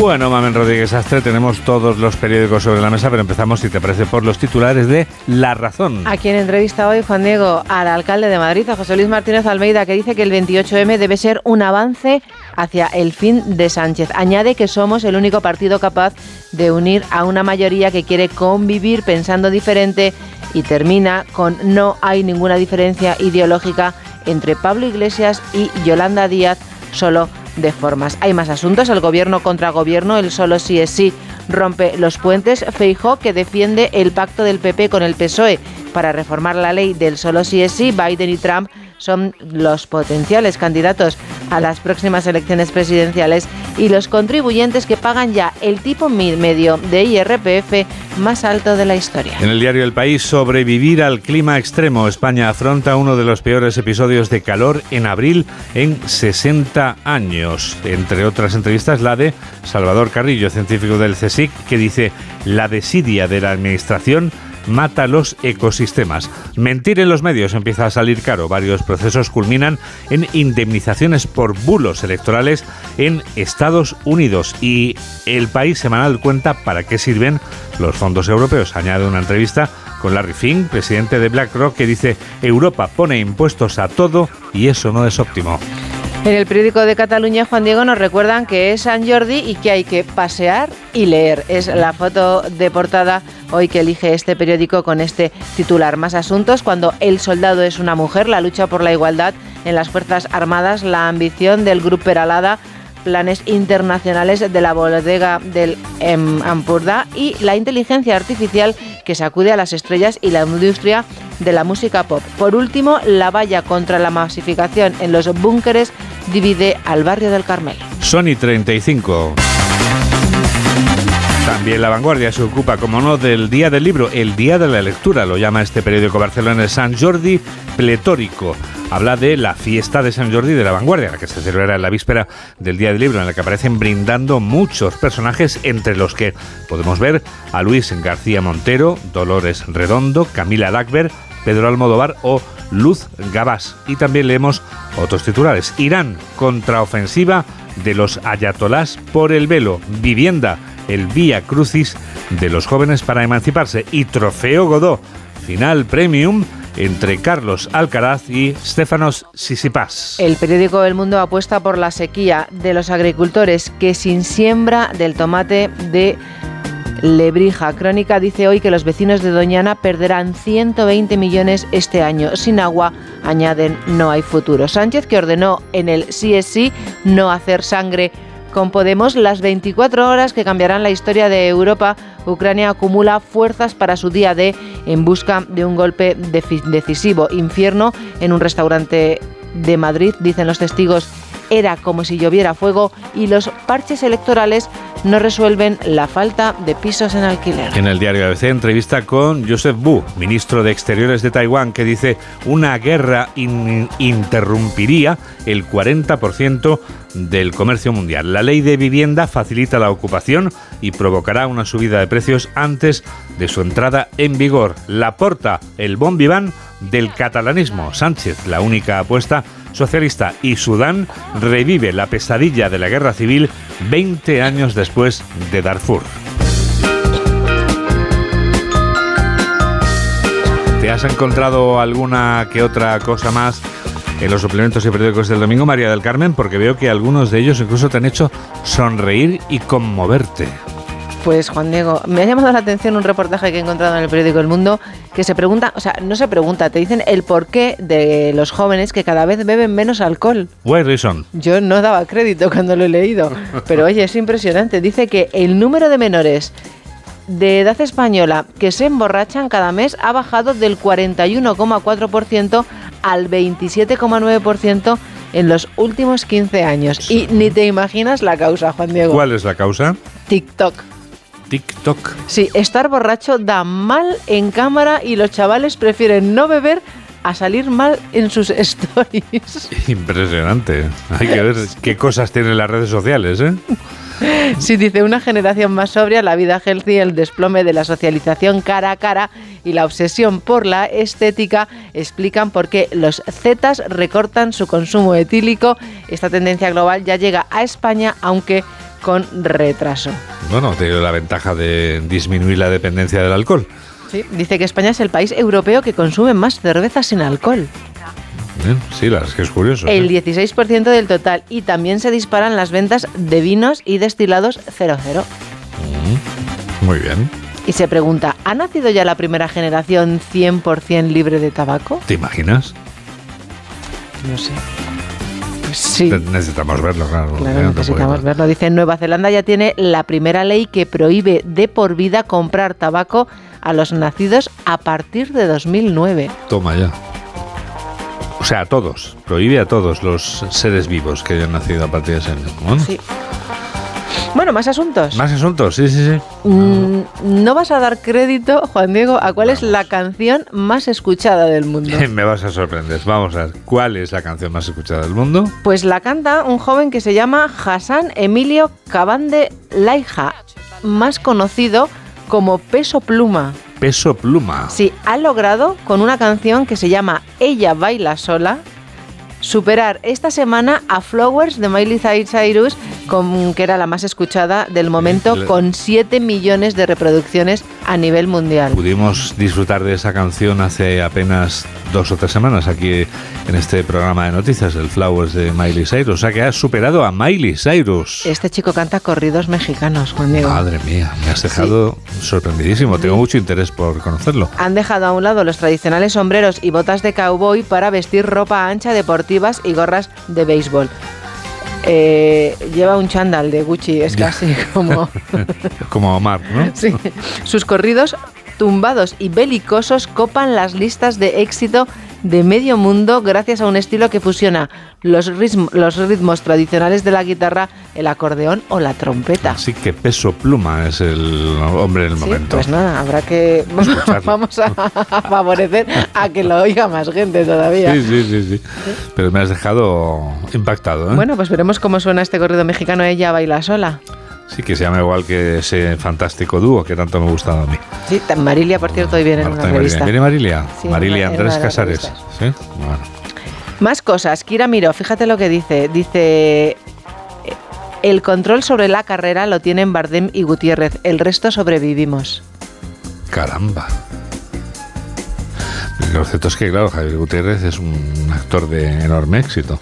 Bueno, Mamen Rodríguez Astre, tenemos todos los periódicos sobre la mesa, pero empezamos, si te parece, por los titulares de La Razón. A quien entrevista hoy, Juan Diego, al alcalde de Madrid, a José Luis Martínez Almeida, que dice que el 28M debe ser un avance hacia el fin de Sánchez. Añade que somos el único partido capaz de unir a una mayoría que quiere convivir pensando diferente y termina con no hay ninguna diferencia ideológica entre Pablo Iglesias y Yolanda Díaz, solo de formas. Hay más asuntos, el gobierno contra gobierno, el solo sí es sí rompe los puentes. Feijó que defiende el pacto del PP con el PSOE para reformar la ley del solo sí es sí. Biden y Trump son los potenciales candidatos a las próximas elecciones presidenciales y los contribuyentes que pagan ya el tipo medio de IRPF más alto de la historia. En el diario El País, sobrevivir al clima extremo. España afronta uno de los peores episodios de calor en abril en 60 años. Entre otras entrevistas, la de Salvador Carrillo, científico del CSIC, que dice la desidia de la administración mata los ecosistemas. Mentir en los medios empieza a salir caro. Varios procesos culminan en indemnizaciones por bulos electorales en Estados Unidos y el país semanal cuenta para qué sirven los fondos europeos. Añade una entrevista con Larry Fink, presidente de BlackRock, que dice Europa pone impuestos a todo y eso no es óptimo. En el periódico de Cataluña, Juan Diego, nos recuerdan que es San Jordi y que hay que pasear y leer. Es la foto de portada hoy que elige este periódico con este titular. Más asuntos, cuando el soldado es una mujer, la lucha por la igualdad en las Fuerzas Armadas, la ambición del Grupo Peralada planes internacionales de la bodega del em, Ampurda y la inteligencia artificial que sacude a las estrellas y la industria de la música pop. Por último, la valla contra la masificación en los búnkeres divide al barrio del Carmel. Sony 35. También La Vanguardia se ocupa, como no, del Día del Libro, el Día de la Lectura, lo llama este periódico Barcelona, el San Jordi Pletórico. Habla de la fiesta de San Jordi de La Vanguardia, la que se celebra en la víspera del Día del Libro, en la que aparecen brindando muchos personajes, entre los que podemos ver a Luis García Montero, Dolores Redondo, Camila Lackberg, Pedro Almodóvar o Luz Gabás. Y también leemos otros titulares. Irán, contraofensiva de los ayatolás por el velo. Vivienda el Vía Crucis de los jóvenes para emanciparse y Trofeo Godó, final premium entre Carlos Alcaraz y Stefanos Sisipas. El periódico El Mundo apuesta por la sequía de los agricultores que sin siembra del tomate de Lebrija. Crónica dice hoy que los vecinos de Doñana perderán 120 millones este año. Sin agua, añaden, no hay futuro. Sánchez, que ordenó en el CSI no hacer sangre con Podemos las 24 horas que cambiarán la historia de Europa, Ucrania acumula fuerzas para su día D en busca de un golpe decisivo. Infierno en un restaurante de Madrid, dicen los testigos era como si lloviera fuego y los parches electorales no resuelven la falta de pisos en alquiler. En el diario ABC entrevista con Joseph Wu, ministro de Exteriores de Taiwán, que dice una guerra interrumpiría el 40% del comercio mundial. La ley de vivienda facilita la ocupación y provocará una subida de precios antes de su entrada en vigor. La porta el bon del catalanismo. Sánchez, la única apuesta socialista y Sudán revive la pesadilla de la guerra civil 20 años después de Darfur. ¿Te has encontrado alguna que otra cosa más en los suplementos y periódicos del domingo, María del Carmen? Porque veo que algunos de ellos incluso te han hecho sonreír y conmoverte. Pues Juan Diego, me ha llamado la atención un reportaje que he encontrado en el periódico El Mundo que se pregunta, o sea, no se pregunta, te dicen el porqué de los jóvenes que cada vez beben menos alcohol. Why reason? Yo no daba crédito cuando lo he leído, pero oye, es impresionante. Dice que el número de menores de edad española que se emborrachan cada mes ha bajado del 41,4% al 27,9% en los últimos 15 años. Y ni te imaginas la causa, Juan Diego. ¿Cuál es la causa? TikTok. TikTok. Sí, estar borracho da mal en cámara y los chavales prefieren no beber a salir mal en sus stories. Impresionante. Hay que ver qué cosas tienen las redes sociales, ¿eh? Sí, dice una generación más sobria, la vida healthy, el desplome de la socialización cara a cara y la obsesión por la estética explican por qué los Zetas recortan su consumo etílico. Esta tendencia global ya llega a España, aunque con retraso. Bueno, tiene la ventaja de disminuir la dependencia del alcohol. Sí, dice que España es el país europeo que consume más cervezas sin alcohol. sí, la es que es curioso. El 16% ¿eh? del total. Y también se disparan las ventas de vinos y destilados 00. Mm, muy bien. Y se pregunta, ¿ha nacido ya la primera generación 100% libre de tabaco? ¿Te imaginas? No sé. Sí. Necesitamos verlo, claro. Claro, necesitamos verlo. Dice, Nueva Zelanda ya tiene la primera ley que prohíbe de por vida comprar tabaco a los nacidos a partir de 2009. Toma ya. O sea, a todos. Prohíbe a todos los seres vivos que hayan nacido a partir de ese año. Sí. Bueno, más asuntos. Más asuntos, sí, sí, sí. Mm, no vas a dar crédito, Juan Diego, a cuál es la canción más escuchada del mundo. Me vas a sorprender. Vamos a ver, ¿cuál es la canción más escuchada del mundo? Pues la canta un joven que se llama Hassan Emilio Cabande Laija, más conocido como Peso Pluma. Peso Pluma. Sí, ha logrado con una canción que se llama Ella baila sola superar esta semana a Flowers de Miley Cyrus, con, que era la más escuchada del momento, con 7 millones de reproducciones a nivel mundial. Pudimos disfrutar de esa canción hace apenas dos o tres semanas aquí en este programa de noticias, el Flowers de Miley Cyrus. O sea que has superado a Miley Cyrus. Este chico canta corridos mexicanos, Juan Diego. Madre mía, me has dejado sorprendidísimo. Tengo mucho interés por conocerlo. Han dejado a un lado los tradicionales sombreros y botas de cowboy para vestir ropa ancha deportivas y gorras de béisbol. Eh, lleva un chándal de Gucci, es casi como... como Omar, ¿no? Sí. Sus corridos tumbados y belicosos copan las listas de éxito de medio mundo gracias a un estilo que fusiona los, los ritmos tradicionales de la guitarra, el acordeón o la trompeta. Así que peso pluma es el hombre del momento. Pues nada, habrá que vamos a favorecer a que lo oiga más gente todavía. Sí, sí, sí, sí. Pero me has dejado impactado. ¿eh? Bueno, pues veremos cómo suena este corrido mexicano. Ella baila sola. Sí, que se llama igual que ese fantástico dúo que tanto me ha gustado a mí. Sí, Marilia, por cierto, hoy viene en una revista. ¿Viene Marilia? Marilia Andrés Casares. ¿Sí? Bueno. Más cosas. Kira Miro, fíjate lo que dice. Dice... El control sobre la carrera lo tienen Bardem y Gutiérrez, el resto sobrevivimos. Caramba. Lo cierto es que, claro, Javier Gutiérrez es un actor de enorme éxito.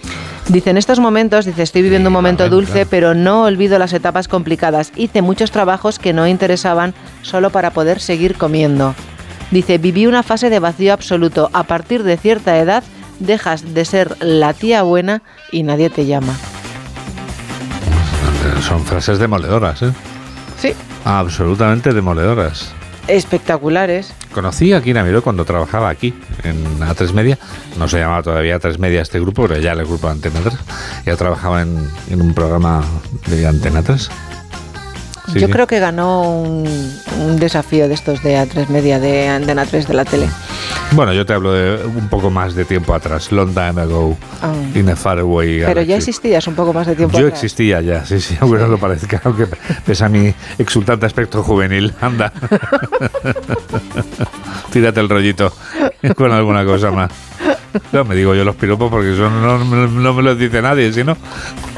Dice, en estos momentos, dice, estoy viviendo un momento dulce, pero no olvido las etapas complicadas. Hice muchos trabajos que no interesaban solo para poder seguir comiendo. Dice, viví una fase de vacío absoluto. A partir de cierta edad dejas de ser la tía buena y nadie te llama. Son frases demoledoras, ¿eh? Sí. Absolutamente demoledoras. Espectaculares. Conocí a Kina Miró cuando trabajaba aquí, en A3 Media. No se llamaba todavía A3 Media este grupo, pero ya el grupo Antena 3. Ya trabajaba en, en un programa de Antena 3. Sí, Yo sí. creo que ganó un, un desafío de estos de A3 Media, de Antena 3 de la tele. Bueno, yo te hablo de un poco más de tiempo atrás, long time ago, Ah. in a far away Pero ya existías un poco más de tiempo Yo atrás. existía ya, sí, sí, aunque no lo parezca, aunque pese a mi exultante aspecto juvenil. Anda. Tírate el rollito con alguna cosa más. No, me digo yo los piropos porque eso no, no- me los dice nadie, si no.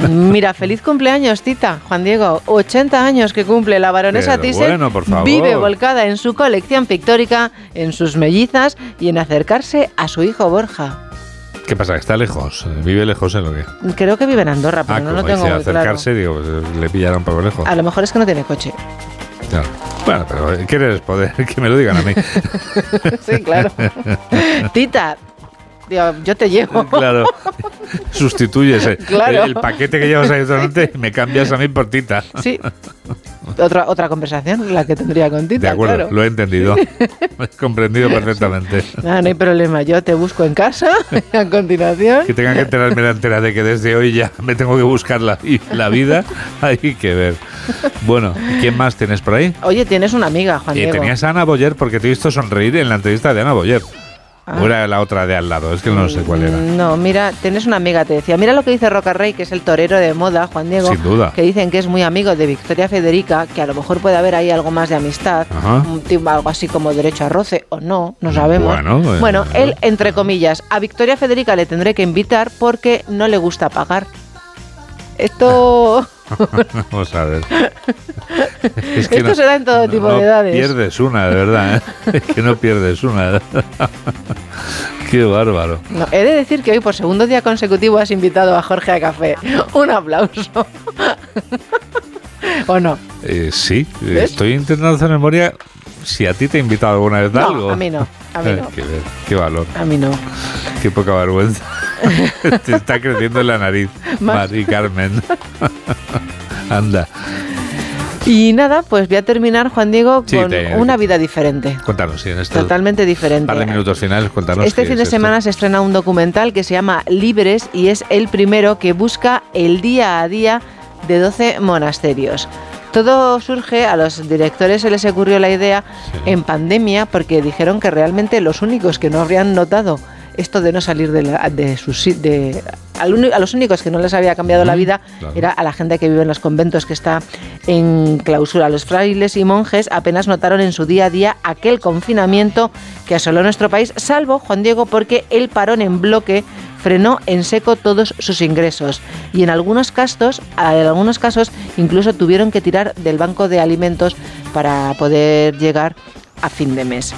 Mira, feliz cumpleaños, Tita. Juan Diego, 80 años que cumple la baronesa Thyssen. bueno, por favor. Vive volcada en su colección pictórica, en sus mellizas y en acercarse a su hijo Borja. ¿Qué pasa? ¿Que está lejos? ¿Vive lejos en lo que? Creo que vive en Andorra, pero Ah, no lo tengo muy claro. acercarse, digo, pues, le pillará un poco lejos. A lo mejor es que no tiene coche. Claro. Bueno, pero ¿quieres poder? Que me lo digan a mí. sí, claro. Tita, digo, yo te llevo. Claro. Sustituyes eh, Claro. el, el paquete que llevas ahí delante y me cambias a mí por Tita. Sí. Otra, otra conversación, la que tendría con Tita, De acuerdo, claro. lo he entendido. Lo he comprendido perfectamente. Ah, no hay problema, yo te busco en casa y a continuación. Que tenga que enterarme la entera de que desde hoy ya me tengo que buscar la, y la vida, hay que ver. Bueno, ¿quién más tienes por ahí? Oye, tienes una amiga, Juan Eh, Diego. tenías a Ana Boyer porque te he visto sonreír en la entrevista de Ana Boyer. Ah. O era la otra de al lado, es que no sé cuál era. No, mira, tienes una amiga, te decía. Mira lo que dice Roca Rey, que es el torero de moda, Juan Diego. Sin duda. Que dicen que es muy amigo de Victoria Federica, que a lo mejor puede haber ahí algo más de amistad. Ajá. Un algo así como derecho a roce, o no, no sabemos. Bueno, eh, Bueno, él, entre comillas, a Victoria Federica le tendré que invitar porque no le gusta pagar. Esto. Vamos a ver. Es Esto se da en todo tipo no de edades. Pierdes una, de verdad. ¿eh? Es que no pierdes una. Qué bárbaro. No, he de decir que hoy por segundo día consecutivo has invitado a Jorge a café. Un aplauso. ¿O no? Eh, sí, ¿Ves? estoy intentando hacer memoria si a ti te he invitado alguna vez a No, algo. a mí no, a mí Eh, no. qué, valor, A mí no. qué poca vergüenza. te está creciendo en la nariz. Mari Carmen. Anda, Y nada, pues voy a terminar, Juan Diego, Sí, con te- una vida diferente. cuéntanos, sí, en Totalmente diferente. par de minutos finales, cuéntanos. Este fin es de esto. semana se estrena un documental que se llama Libres y es el primero que busca el día a día de 12 monasterios. Todo surge, a los directores se les ocurrió la idea en pandemia porque dijeron que realmente los únicos que no habrían notado esto de no salir de, la- de sus de a los únicos que no les había cambiado la vida claro. era a la gente que vive en los conventos que está en clausura. Los frailes y monjes apenas notaron en su día a día aquel confinamiento que asoló nuestro país, salvo Juan Diego porque el parón en bloque frenó en seco todos sus ingresos y en algunos casos, en algunos casos incluso tuvieron que tirar del banco de alimentos para poder llegar a fin de mes.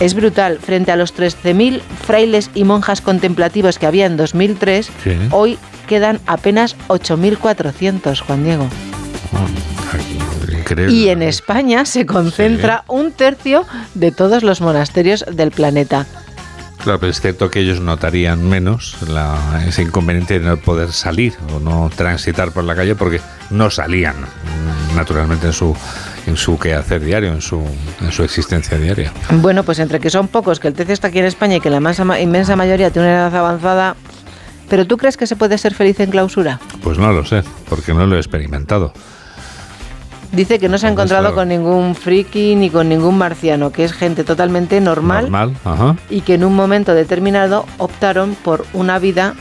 Es brutal, frente a los 13.000 frailes y monjas contemplativos que había en 2003, Sí. hoy quedan apenas 8.400, Juan Diego. Y en España se concentra un tercio de todos los monasterios del planeta. Claro, pero es cierto que ellos notarían menos la- ese inconveniente de no poder salir o no transitar por la calle porque no salían mm, naturalmente en su en su quehacer diario, en su, en su existencia diaria. Bueno, pues entre que son pocos, que el tercio está aquí en España y que la masa- inmensa mayoría tiene una edad avanzada, ¿pero tú crees que se puede ser feliz en clausura? Pues no lo sé, porque no lo he experimentado. Dice que no se ha encontrado con ningún friki ni con ningún marciano, que es gente totalmente normal, Normal, ajá. y que en un momento determinado optaron por una vida,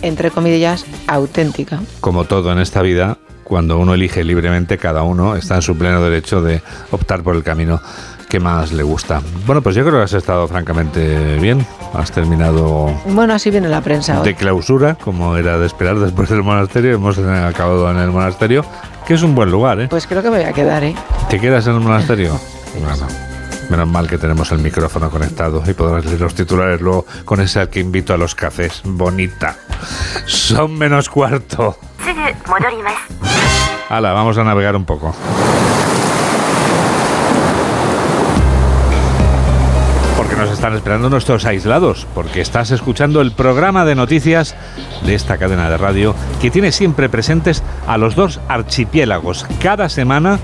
entre comillas, auténtica. Como todo en esta vida, cuando uno elige libremente, cada uno está en su pleno derecho de optar por el camino que más le gusta. Bueno, pues yo creo que has estado francamente bien. Has terminado. Bueno, así viene la prensa. De hoy. clausura, como era de esperar después del monasterio. Hemos acabado en el monasterio, que es un buen lugar, ¿eh? Pues creo que me voy a quedar, ¿eh? ¿Te quedas en el monasterio? bueno. Menos mal que tenemos el micrófono conectado y podrás leer los titulares luego con ese al que invito a los cafés. Bonita. Son menos cuarto. Hala, vamos a navegar un poco. Porque nos están esperando nuestros aislados, porque estás escuchando el programa de noticias de esta cadena de radio que tiene siempre presentes a los dos archipiélagos. Cada semana,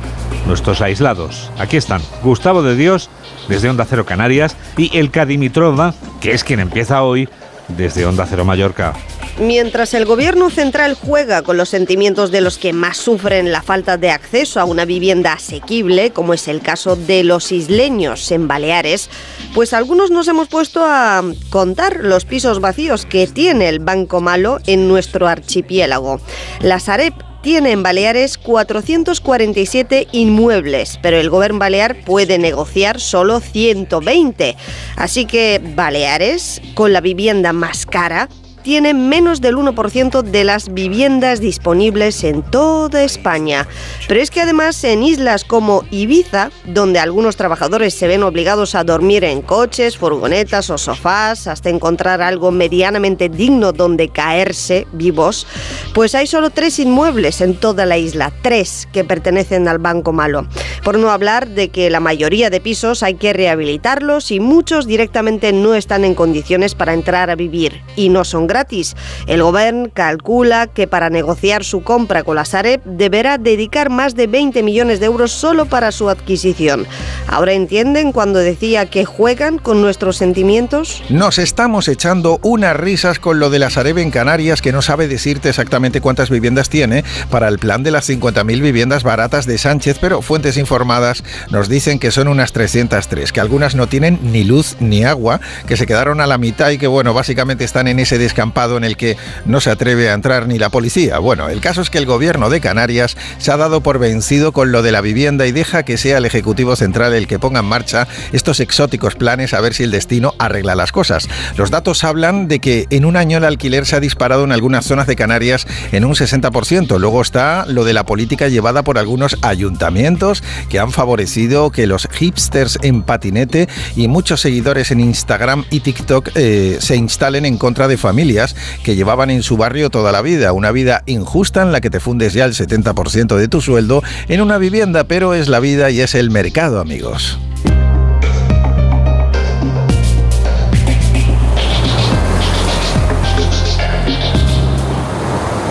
nuestros aislados. Aquí están Gustavo de Dios, desde Onda Cero Canarias, y el Dimitrova, que es quien empieza hoy desde Onda Cero Mallorca. Mientras el gobierno central juega con los sentimientos de los que más sufren la falta de acceso a una vivienda asequible, como es el caso de los isleños en Baleares, pues algunos nos hemos puesto a contar los pisos vacíos que tiene el Banco Malo en nuestro archipiélago. La Sareb tiene en Baleares 447 inmuebles, pero el gobierno balear puede negociar solo 120. Así que Baleares, con la vivienda más cara, tiene menos del 1% de las viviendas disponibles en toda España. Pero es que además en islas como Ibiza, donde algunos trabajadores se ven obligados a dormir en coches, furgonetas o sofás hasta encontrar algo medianamente digno donde caerse vivos, pues hay solo tres inmuebles en toda la isla, tres que pertenecen al Banco Malo. Por no hablar de que la mayoría de pisos hay que rehabilitarlos y muchos directamente no están en condiciones para entrar a vivir y no son gratis. El gobierno calcula que para negociar su compra con la Sareb deberá dedicar más de 20 millones de euros solo para su adquisición. ¿Ahora entienden cuando decía que juegan con nuestros sentimientos? Nos estamos echando unas risas con lo de la Sareb en Canarias, que no sabe decirte exactamente cuántas viviendas tiene para el plan de las 50.000 viviendas baratas de Sánchez, pero fuentes informadas nos dicen que son unas 303, que algunas no tienen ni luz ni agua, que se quedaron a la mitad y que, bueno, básicamente están en ese descampado en el que no se atreve a entrar ni la policía. Bueno, el caso es que el gobierno de Canarias se ha dado por vencido con lo de la vivienda y deja que sea el Ejecutivo Central el que ponga en marcha estos exóticos planes a ver si el destino arregla las cosas. Los datos hablan de que en un año el alquiler se ha disparado en algunas zonas de Canarias en un 60%. Luego está lo de la política llevada por algunos ayuntamientos que han favorecido que los hipsters en patinete y muchos seguidores en Instagram y TikTok eh, se instalen en contra de familias que llevaban en su barrio toda la vida. Una vida injusta en la que te fundes ya el 70% de tu sueldo en una vivienda, pero es la vida y es el mercado, amigos.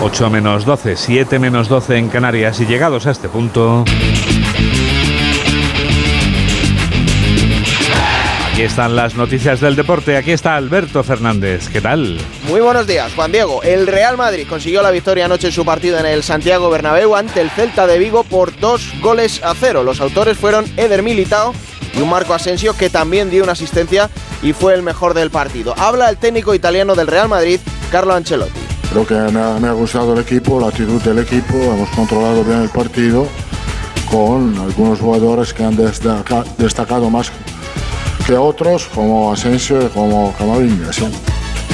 8 menos 12, 7 menos 12 en Canarias y llegados a este punto... Aquí están las noticias del deporte, aquí está Alberto Fernández, ¿qué tal? Muy buenos días, Juan Diego. El Real Madrid consiguió la victoria anoche en su partido en el Santiago Bernabéu ante el Celta de Vigo por dos goles a cero. Los autores fueron Eder Militao y un Marco Asensio que también dio una asistencia y fue el mejor del partido. Habla el técnico italiano del Real Madrid, Carlo Ancelotti. Creo que me ha, me ha gustado el equipo, la actitud del equipo, hemos controlado bien el partido con algunos jugadores que han destaca- destacado más que otros, como Asensio y como Camavinga. sí.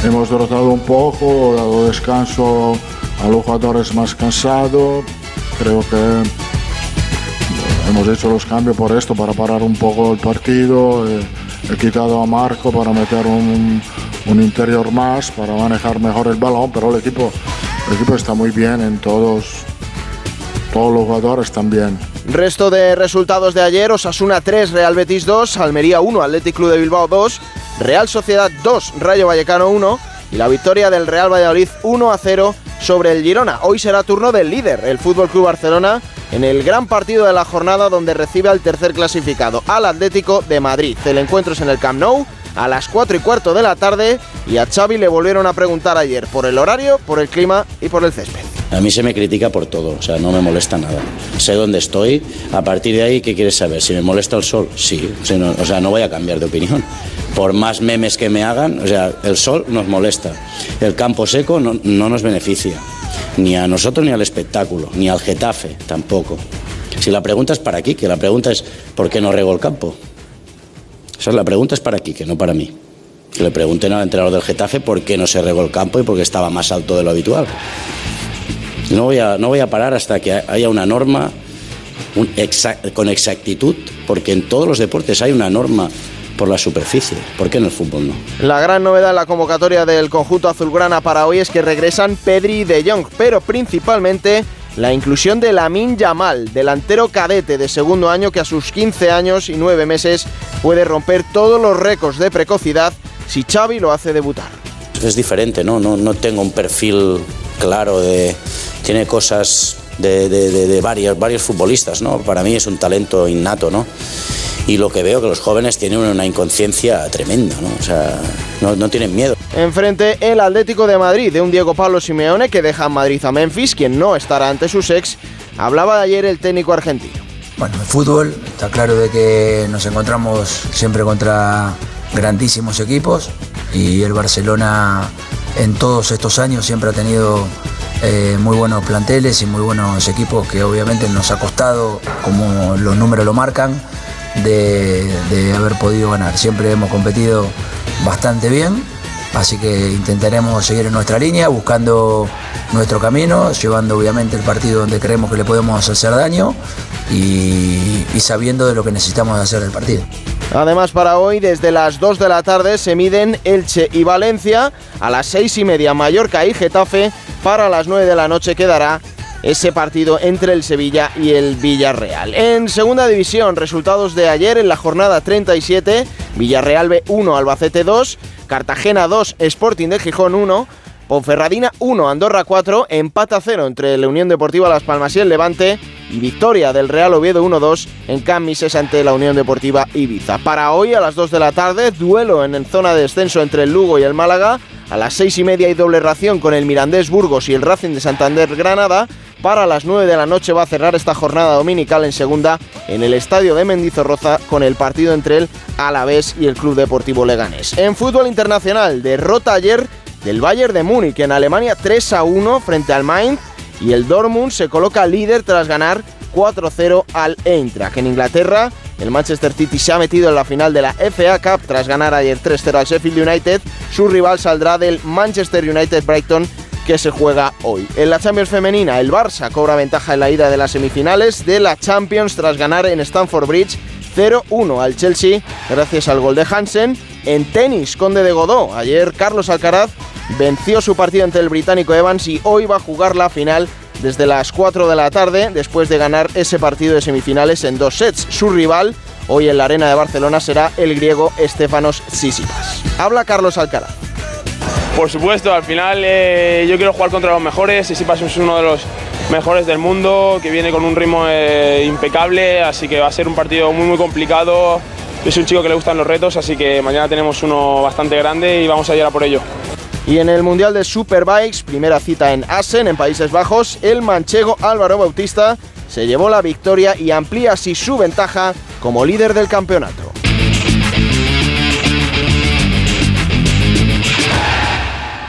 Hemos derrotado un poco, dado descanso a los jugadores más cansados. Creo que hemos hecho los cambios por esto, para parar un poco el partido. eh, he quitado a Marco para meter un, un interior más, para manejar mejor el balón, pero el equipo, el equipo está muy bien en todos, todos los jugadores también. Resto de resultados de ayer, Osasuna 3, Real Betis 2, Almería 1, Athletic Club de Bilbao 2, Real Sociedad 2, Rayo Vallecano 1 y la victoria del Real Valladolid 1 a 0 sobre el Girona. Hoy será turno del líder, el Fútbol Club Barcelona, en el gran partido de la jornada donde recibe al tercer clasificado, al Atlético de Madrid. El encuentro es en el Camp Nou a las 4 y cuarto de la tarde y a Xavi le volvieron a preguntar ayer por el horario, por el clima y por el césped. A mí se me critica por todo, o sea, no me molesta nada. Sé dónde estoy, a partir de ahí, ¿qué quieres saber? ¿Si me molesta el sol? Sí, si no- o sea, no voy a cambiar de opinión. Por más memes que me hagan, o sea, el sol nos molesta. El campo seco no, no nos beneficia, ni a nosotros ni al espectáculo, ni al Getafe tampoco. Si la pregunta es para aquí, que la pregunta es ¿por qué no rego el campo? O sea, la pregunta es para que no para mí. Que le pregunten al entrenador del Getafe por qué no se regó el campo y por qué estaba más alto de lo habitual. No voy a, no voy a parar hasta que haya una norma con exactitud, porque en todos los deportes hay una norma por la superficie. ¿Por qué en el fútbol no? La gran novedad en la convocatoria del conjunto azulgrana para hoy es que regresan Pedri y De Jong, pero principalmente la inclusión de Lamin Yamal, delantero cadete de segundo año que a sus 15 años y 9 meses puede romper todos los récords de precocidad si Xavi lo hace debutar. Es diferente, ¿no? No, no tengo un perfil claro de... Tiene cosas de, de, varios, varios futbolistas, ¿no? Para mí es un talento innato, ¿no? y lo que veo que los jóvenes tienen una inconsciencia tremenda, ¿no? O sea, no, tienen miedo. Enfrente el Atlético de Madrid de un Diego Pablo Simeone que deja en Madrid a Memphis, quien no estará ante sus ex. Hablaba de ayer el técnico argentino. Bueno, el fútbol está claro de que nos encontramos siempre contra grandísimos equipos y el Barcelona en todos estos años siempre ha tenido eh, muy buenos planteles y muy buenos equipos que obviamente nos ha costado, como los números lo marcan, de, haber podido ganar. Siempre hemos competido bastante bien, así que intentaremos seguir en nuestra línea, buscando nuestro camino, llevando obviamente el partido donde creemos que le podemos hacer daño y, sabiendo de lo que necesitamos hacer del partido. Además, para hoy, desde las 2 de la tarde, se miden Elche y Valencia. A las 6 y media, Mallorca y Getafe. Para las 9 de la noche quedará ese partido entre el Sevilla y el Villarreal. En segunda división, resultados de ayer en la jornada 37, Villarreal B 1, Albacete 2, Cartagena 2, Sporting de Gijón 1, Ponferradina 1, Andorra 4, empata 0 entre la Unión Deportiva Las Palmas y el Levante y victoria del Real Oviedo 1-2 en Camises ante la Unión Deportiva Ibiza. Para hoy a las 2 de la tarde, duelo en zona de descenso entre el Lugo y el Málaga. A las 6 y media hay doble ración con el Mirandés Burgos y el Racing de Santander Granada para las 9 de la noche va a cerrar esta jornada dominical en segunda en el estadio de Mendizorroza con el partido entre el Alavés y el Club Deportivo Leganés. En fútbol internacional, derrota ayer del Bayern de Múnich en Alemania 3 a 1 frente al Mainz y el Dortmund se coloca líder tras ganar 4-0 al Eintracht. En Inglaterra, el Manchester City se ha metido en la final de la FA Cup tras ganar ayer 3-0 al Sheffield United. Su rival saldrá del Manchester United Brighton que se juega hoy. En la Champions femenina, el Barça cobra ventaja en la ida de las semifinales de la Champions tras ganar en Stamford Bridge 0-1 al Chelsea gracias al gol de Hansen. En tenis, Conde de Godó, ayer Carlos Alcaraz venció su partido ante el británico Evans y hoy va a jugar la final desde las 4 de la tarde después de ganar ese partido de semifinales en dos sets. Su rival hoy en la Arena de Barcelona será el griego Estefanos Sisipas. Habla Carlos Alcaraz. Por supuesto, al final eh, yo quiero jugar contra los mejores. y Sipas es uno de los mejores del mundo, que viene con un ritmo eh, impecable, así que va a ser un partido muy muy complicado. Soy un chico que le gustan los retos, así que mañana tenemos uno bastante grande y vamos a ir a por ello. Y en el Mundial de Superbikes, primera cita en Assen, en Países Bajos, el manchego Álvaro Bautista se llevó la victoria y amplía así su ventaja como líder del campeonato.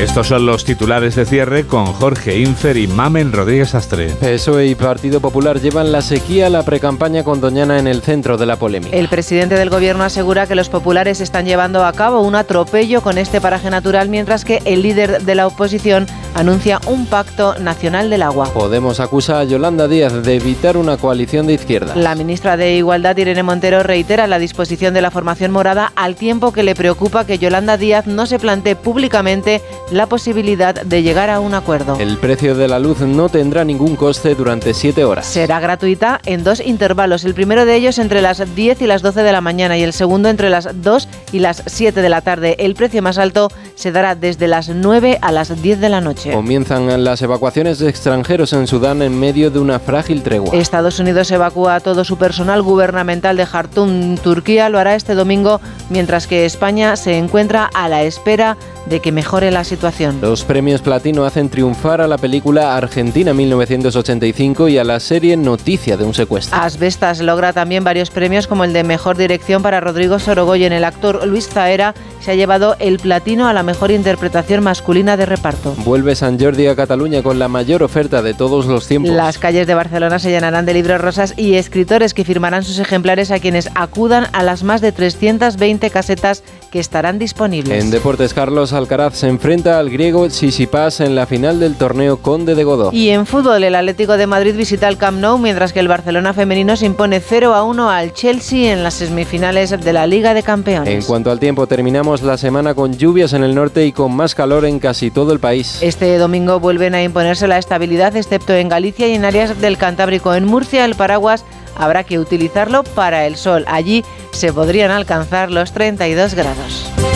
Estos son los titulares de cierre con Jorge Infer y Mamen Rodríguez Astre. PSOE y Partido Popular llevan la sequía a la precampaña con Doñana en el centro de la polémica. El presidente del gobierno asegura que los populares están llevando a cabo un atropello con este paraje natural, mientras que el líder de la oposición anuncia un pacto nacional del agua. Podemos acusar a Yolanda Díaz de evitar una coalición de izquierda. La ministra de Igualdad, Irene Montero, reitera la disposición de la formación morada al tiempo que le preocupa que Yolanda Díaz no se plantee públicamente la posibilidad de llegar a un acuerdo. El precio de la luz no tendrá ningún coste durante siete horas. Será gratuita en dos intervalos, el primero de ellos entre las 10 y las 12 de la mañana y el segundo entre las 2 y las 7 de la tarde. El precio más alto se dará desde las 9 a las 10 de la noche. Comienzan las evacuaciones de extranjeros en Sudán en medio de una frágil tregua. Estados Unidos evacúa a todo su personal gubernamental de Jartum, Turquía lo hará este domingo, mientras que España se encuentra a la espera de que mejore la situación. Los premios Platino hacen triunfar a la película Argentina 1985 y a la serie Noticia de un secuestro. Asbestas logra también varios premios como el de Mejor Dirección para Rodrigo Sorogoyen. El actor Luis Zaera se ha llevado el platino a la mejor interpretación masculina de reparto. Vuelve San Jordi a Cataluña con la mayor oferta de todos los tiempos. Las calles de Barcelona se llenarán de libros rosas y escritores que firmarán sus ejemplares a quienes acudan a las más de 320 casetas que estarán disponibles. En Deportes, Carlos Alcaraz se enfrenta al griego Tsitsipas en la final del torneo Conde de Godó. Y en fútbol, el Atlético de Madrid visita el Camp Nou, mientras que el Barcelona femenino se impone 0 a 1 al Chelsea en las semifinales de la Liga de Campeones. En cuanto al tiempo, terminamos la semana con lluvias en el norte y con más calor en casi todo el país. Este domingo vuelven a imponerse la estabilidad, excepto en Galicia y en áreas del Cantábrico. En Murcia, el paraguas habrá que utilizarlo para el sol. Allí se podrían alcanzar los 32 grados.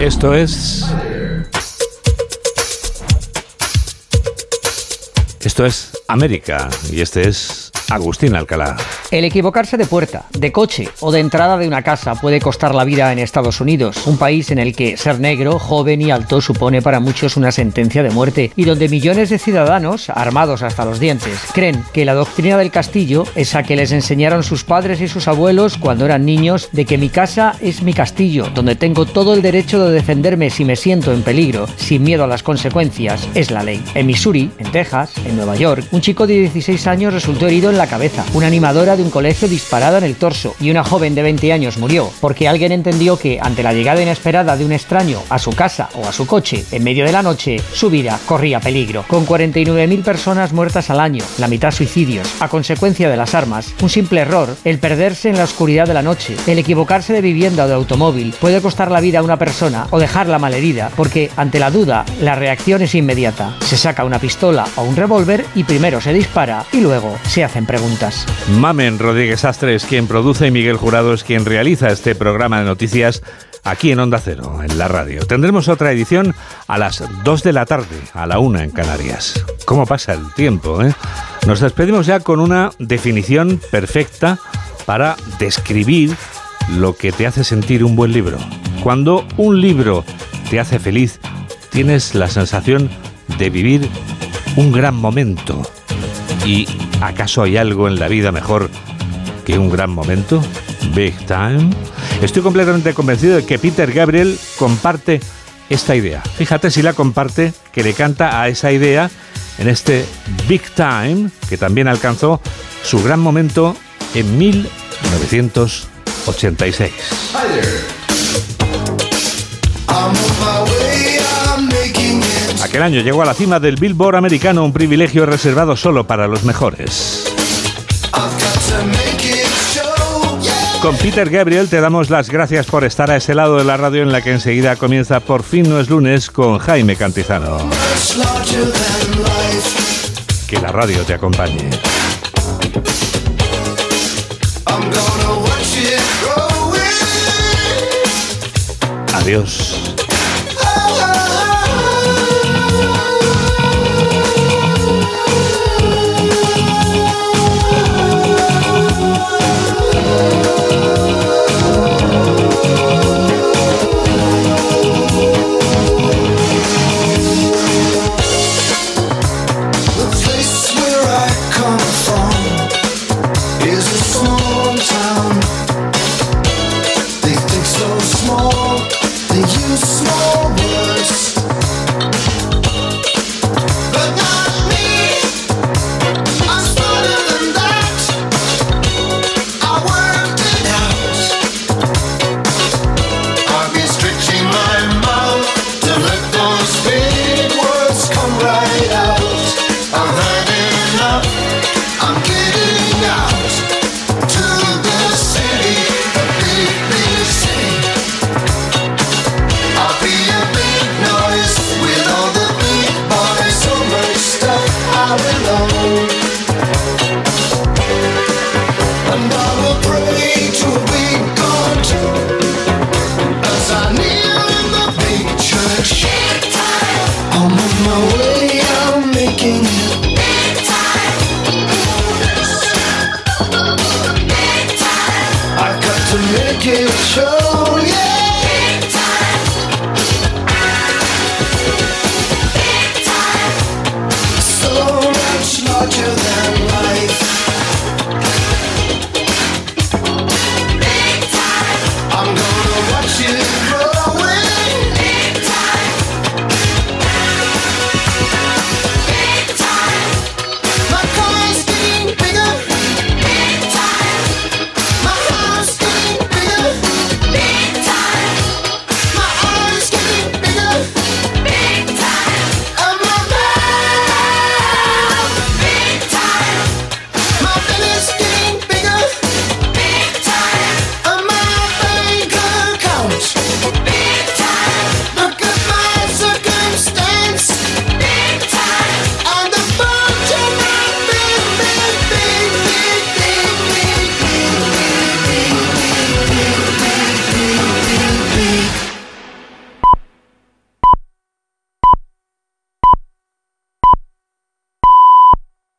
Esto es... Esto es América y este es Agustín Alcalá. El equivocarse de puerta, de coche o de entrada de una casa puede costar la vida en Estados Unidos, un país en el que ser negro, joven y alto supone para muchos una sentencia de muerte y donde millones de ciudadanos, armados hasta los dientes, creen que la doctrina del castillo, esa que les enseñaron sus padres y sus abuelos cuando eran niños, de que mi casa es mi castillo, donde tengo todo el derecho de defenderme si me siento en peligro, sin miedo a las consecuencias, es la ley. En Missouri, en Texas, en Nueva York, un chico de 16 años resultó herido en cabeza. Una animadora de un colegio disparada en el torso y una joven de 20 años murió porque alguien entendió que ante la llegada inesperada de un extraño a su casa o a su coche en medio de la noche, su vida corría peligro. Con 49.000 personas muertas al año, la mitad suicidios, a consecuencia de las armas, un simple error, el perderse en la oscuridad de la noche, el equivocarse de vivienda o de automóvil puede costar la vida a una persona o dejarla malherida porque ante la duda la reacción es inmediata. Se saca una pistola o un revólver y primero se dispara y luego se hacen preguntas. Mamen Rodríguez Astre es quien produce y Miguel Jurado es quien realiza este programa de noticias aquí en Onda Cero, en la radio. Tendremos otra edición a las 2 de la tarde, a la 1 en Canarias. ¿Cómo pasa el tiempo? Eh? Nos despedimos ya con una definición perfecta para describir lo que te hace sentir un buen libro. Cuando un libro te hace feliz, tienes la sensación de vivir un gran momento. ¿Y acaso hay algo en la vida mejor que un gran momento? Big Time. Estoy completamente convencido de que Peter Gabriel comparte esta idea. Fíjate si la comparte, que le canta a esa idea en este Big Time, que también alcanzó su gran momento en 1986. Aquel año llegó a la cima del Billboard americano, un privilegio reservado solo para los mejores. Con Peter Gabriel te damos las gracias por estar a ese lado de la radio en la que enseguida comienza Por fin no es lunes con Jaime Cantizano. Que la radio te acompañe. Adiós.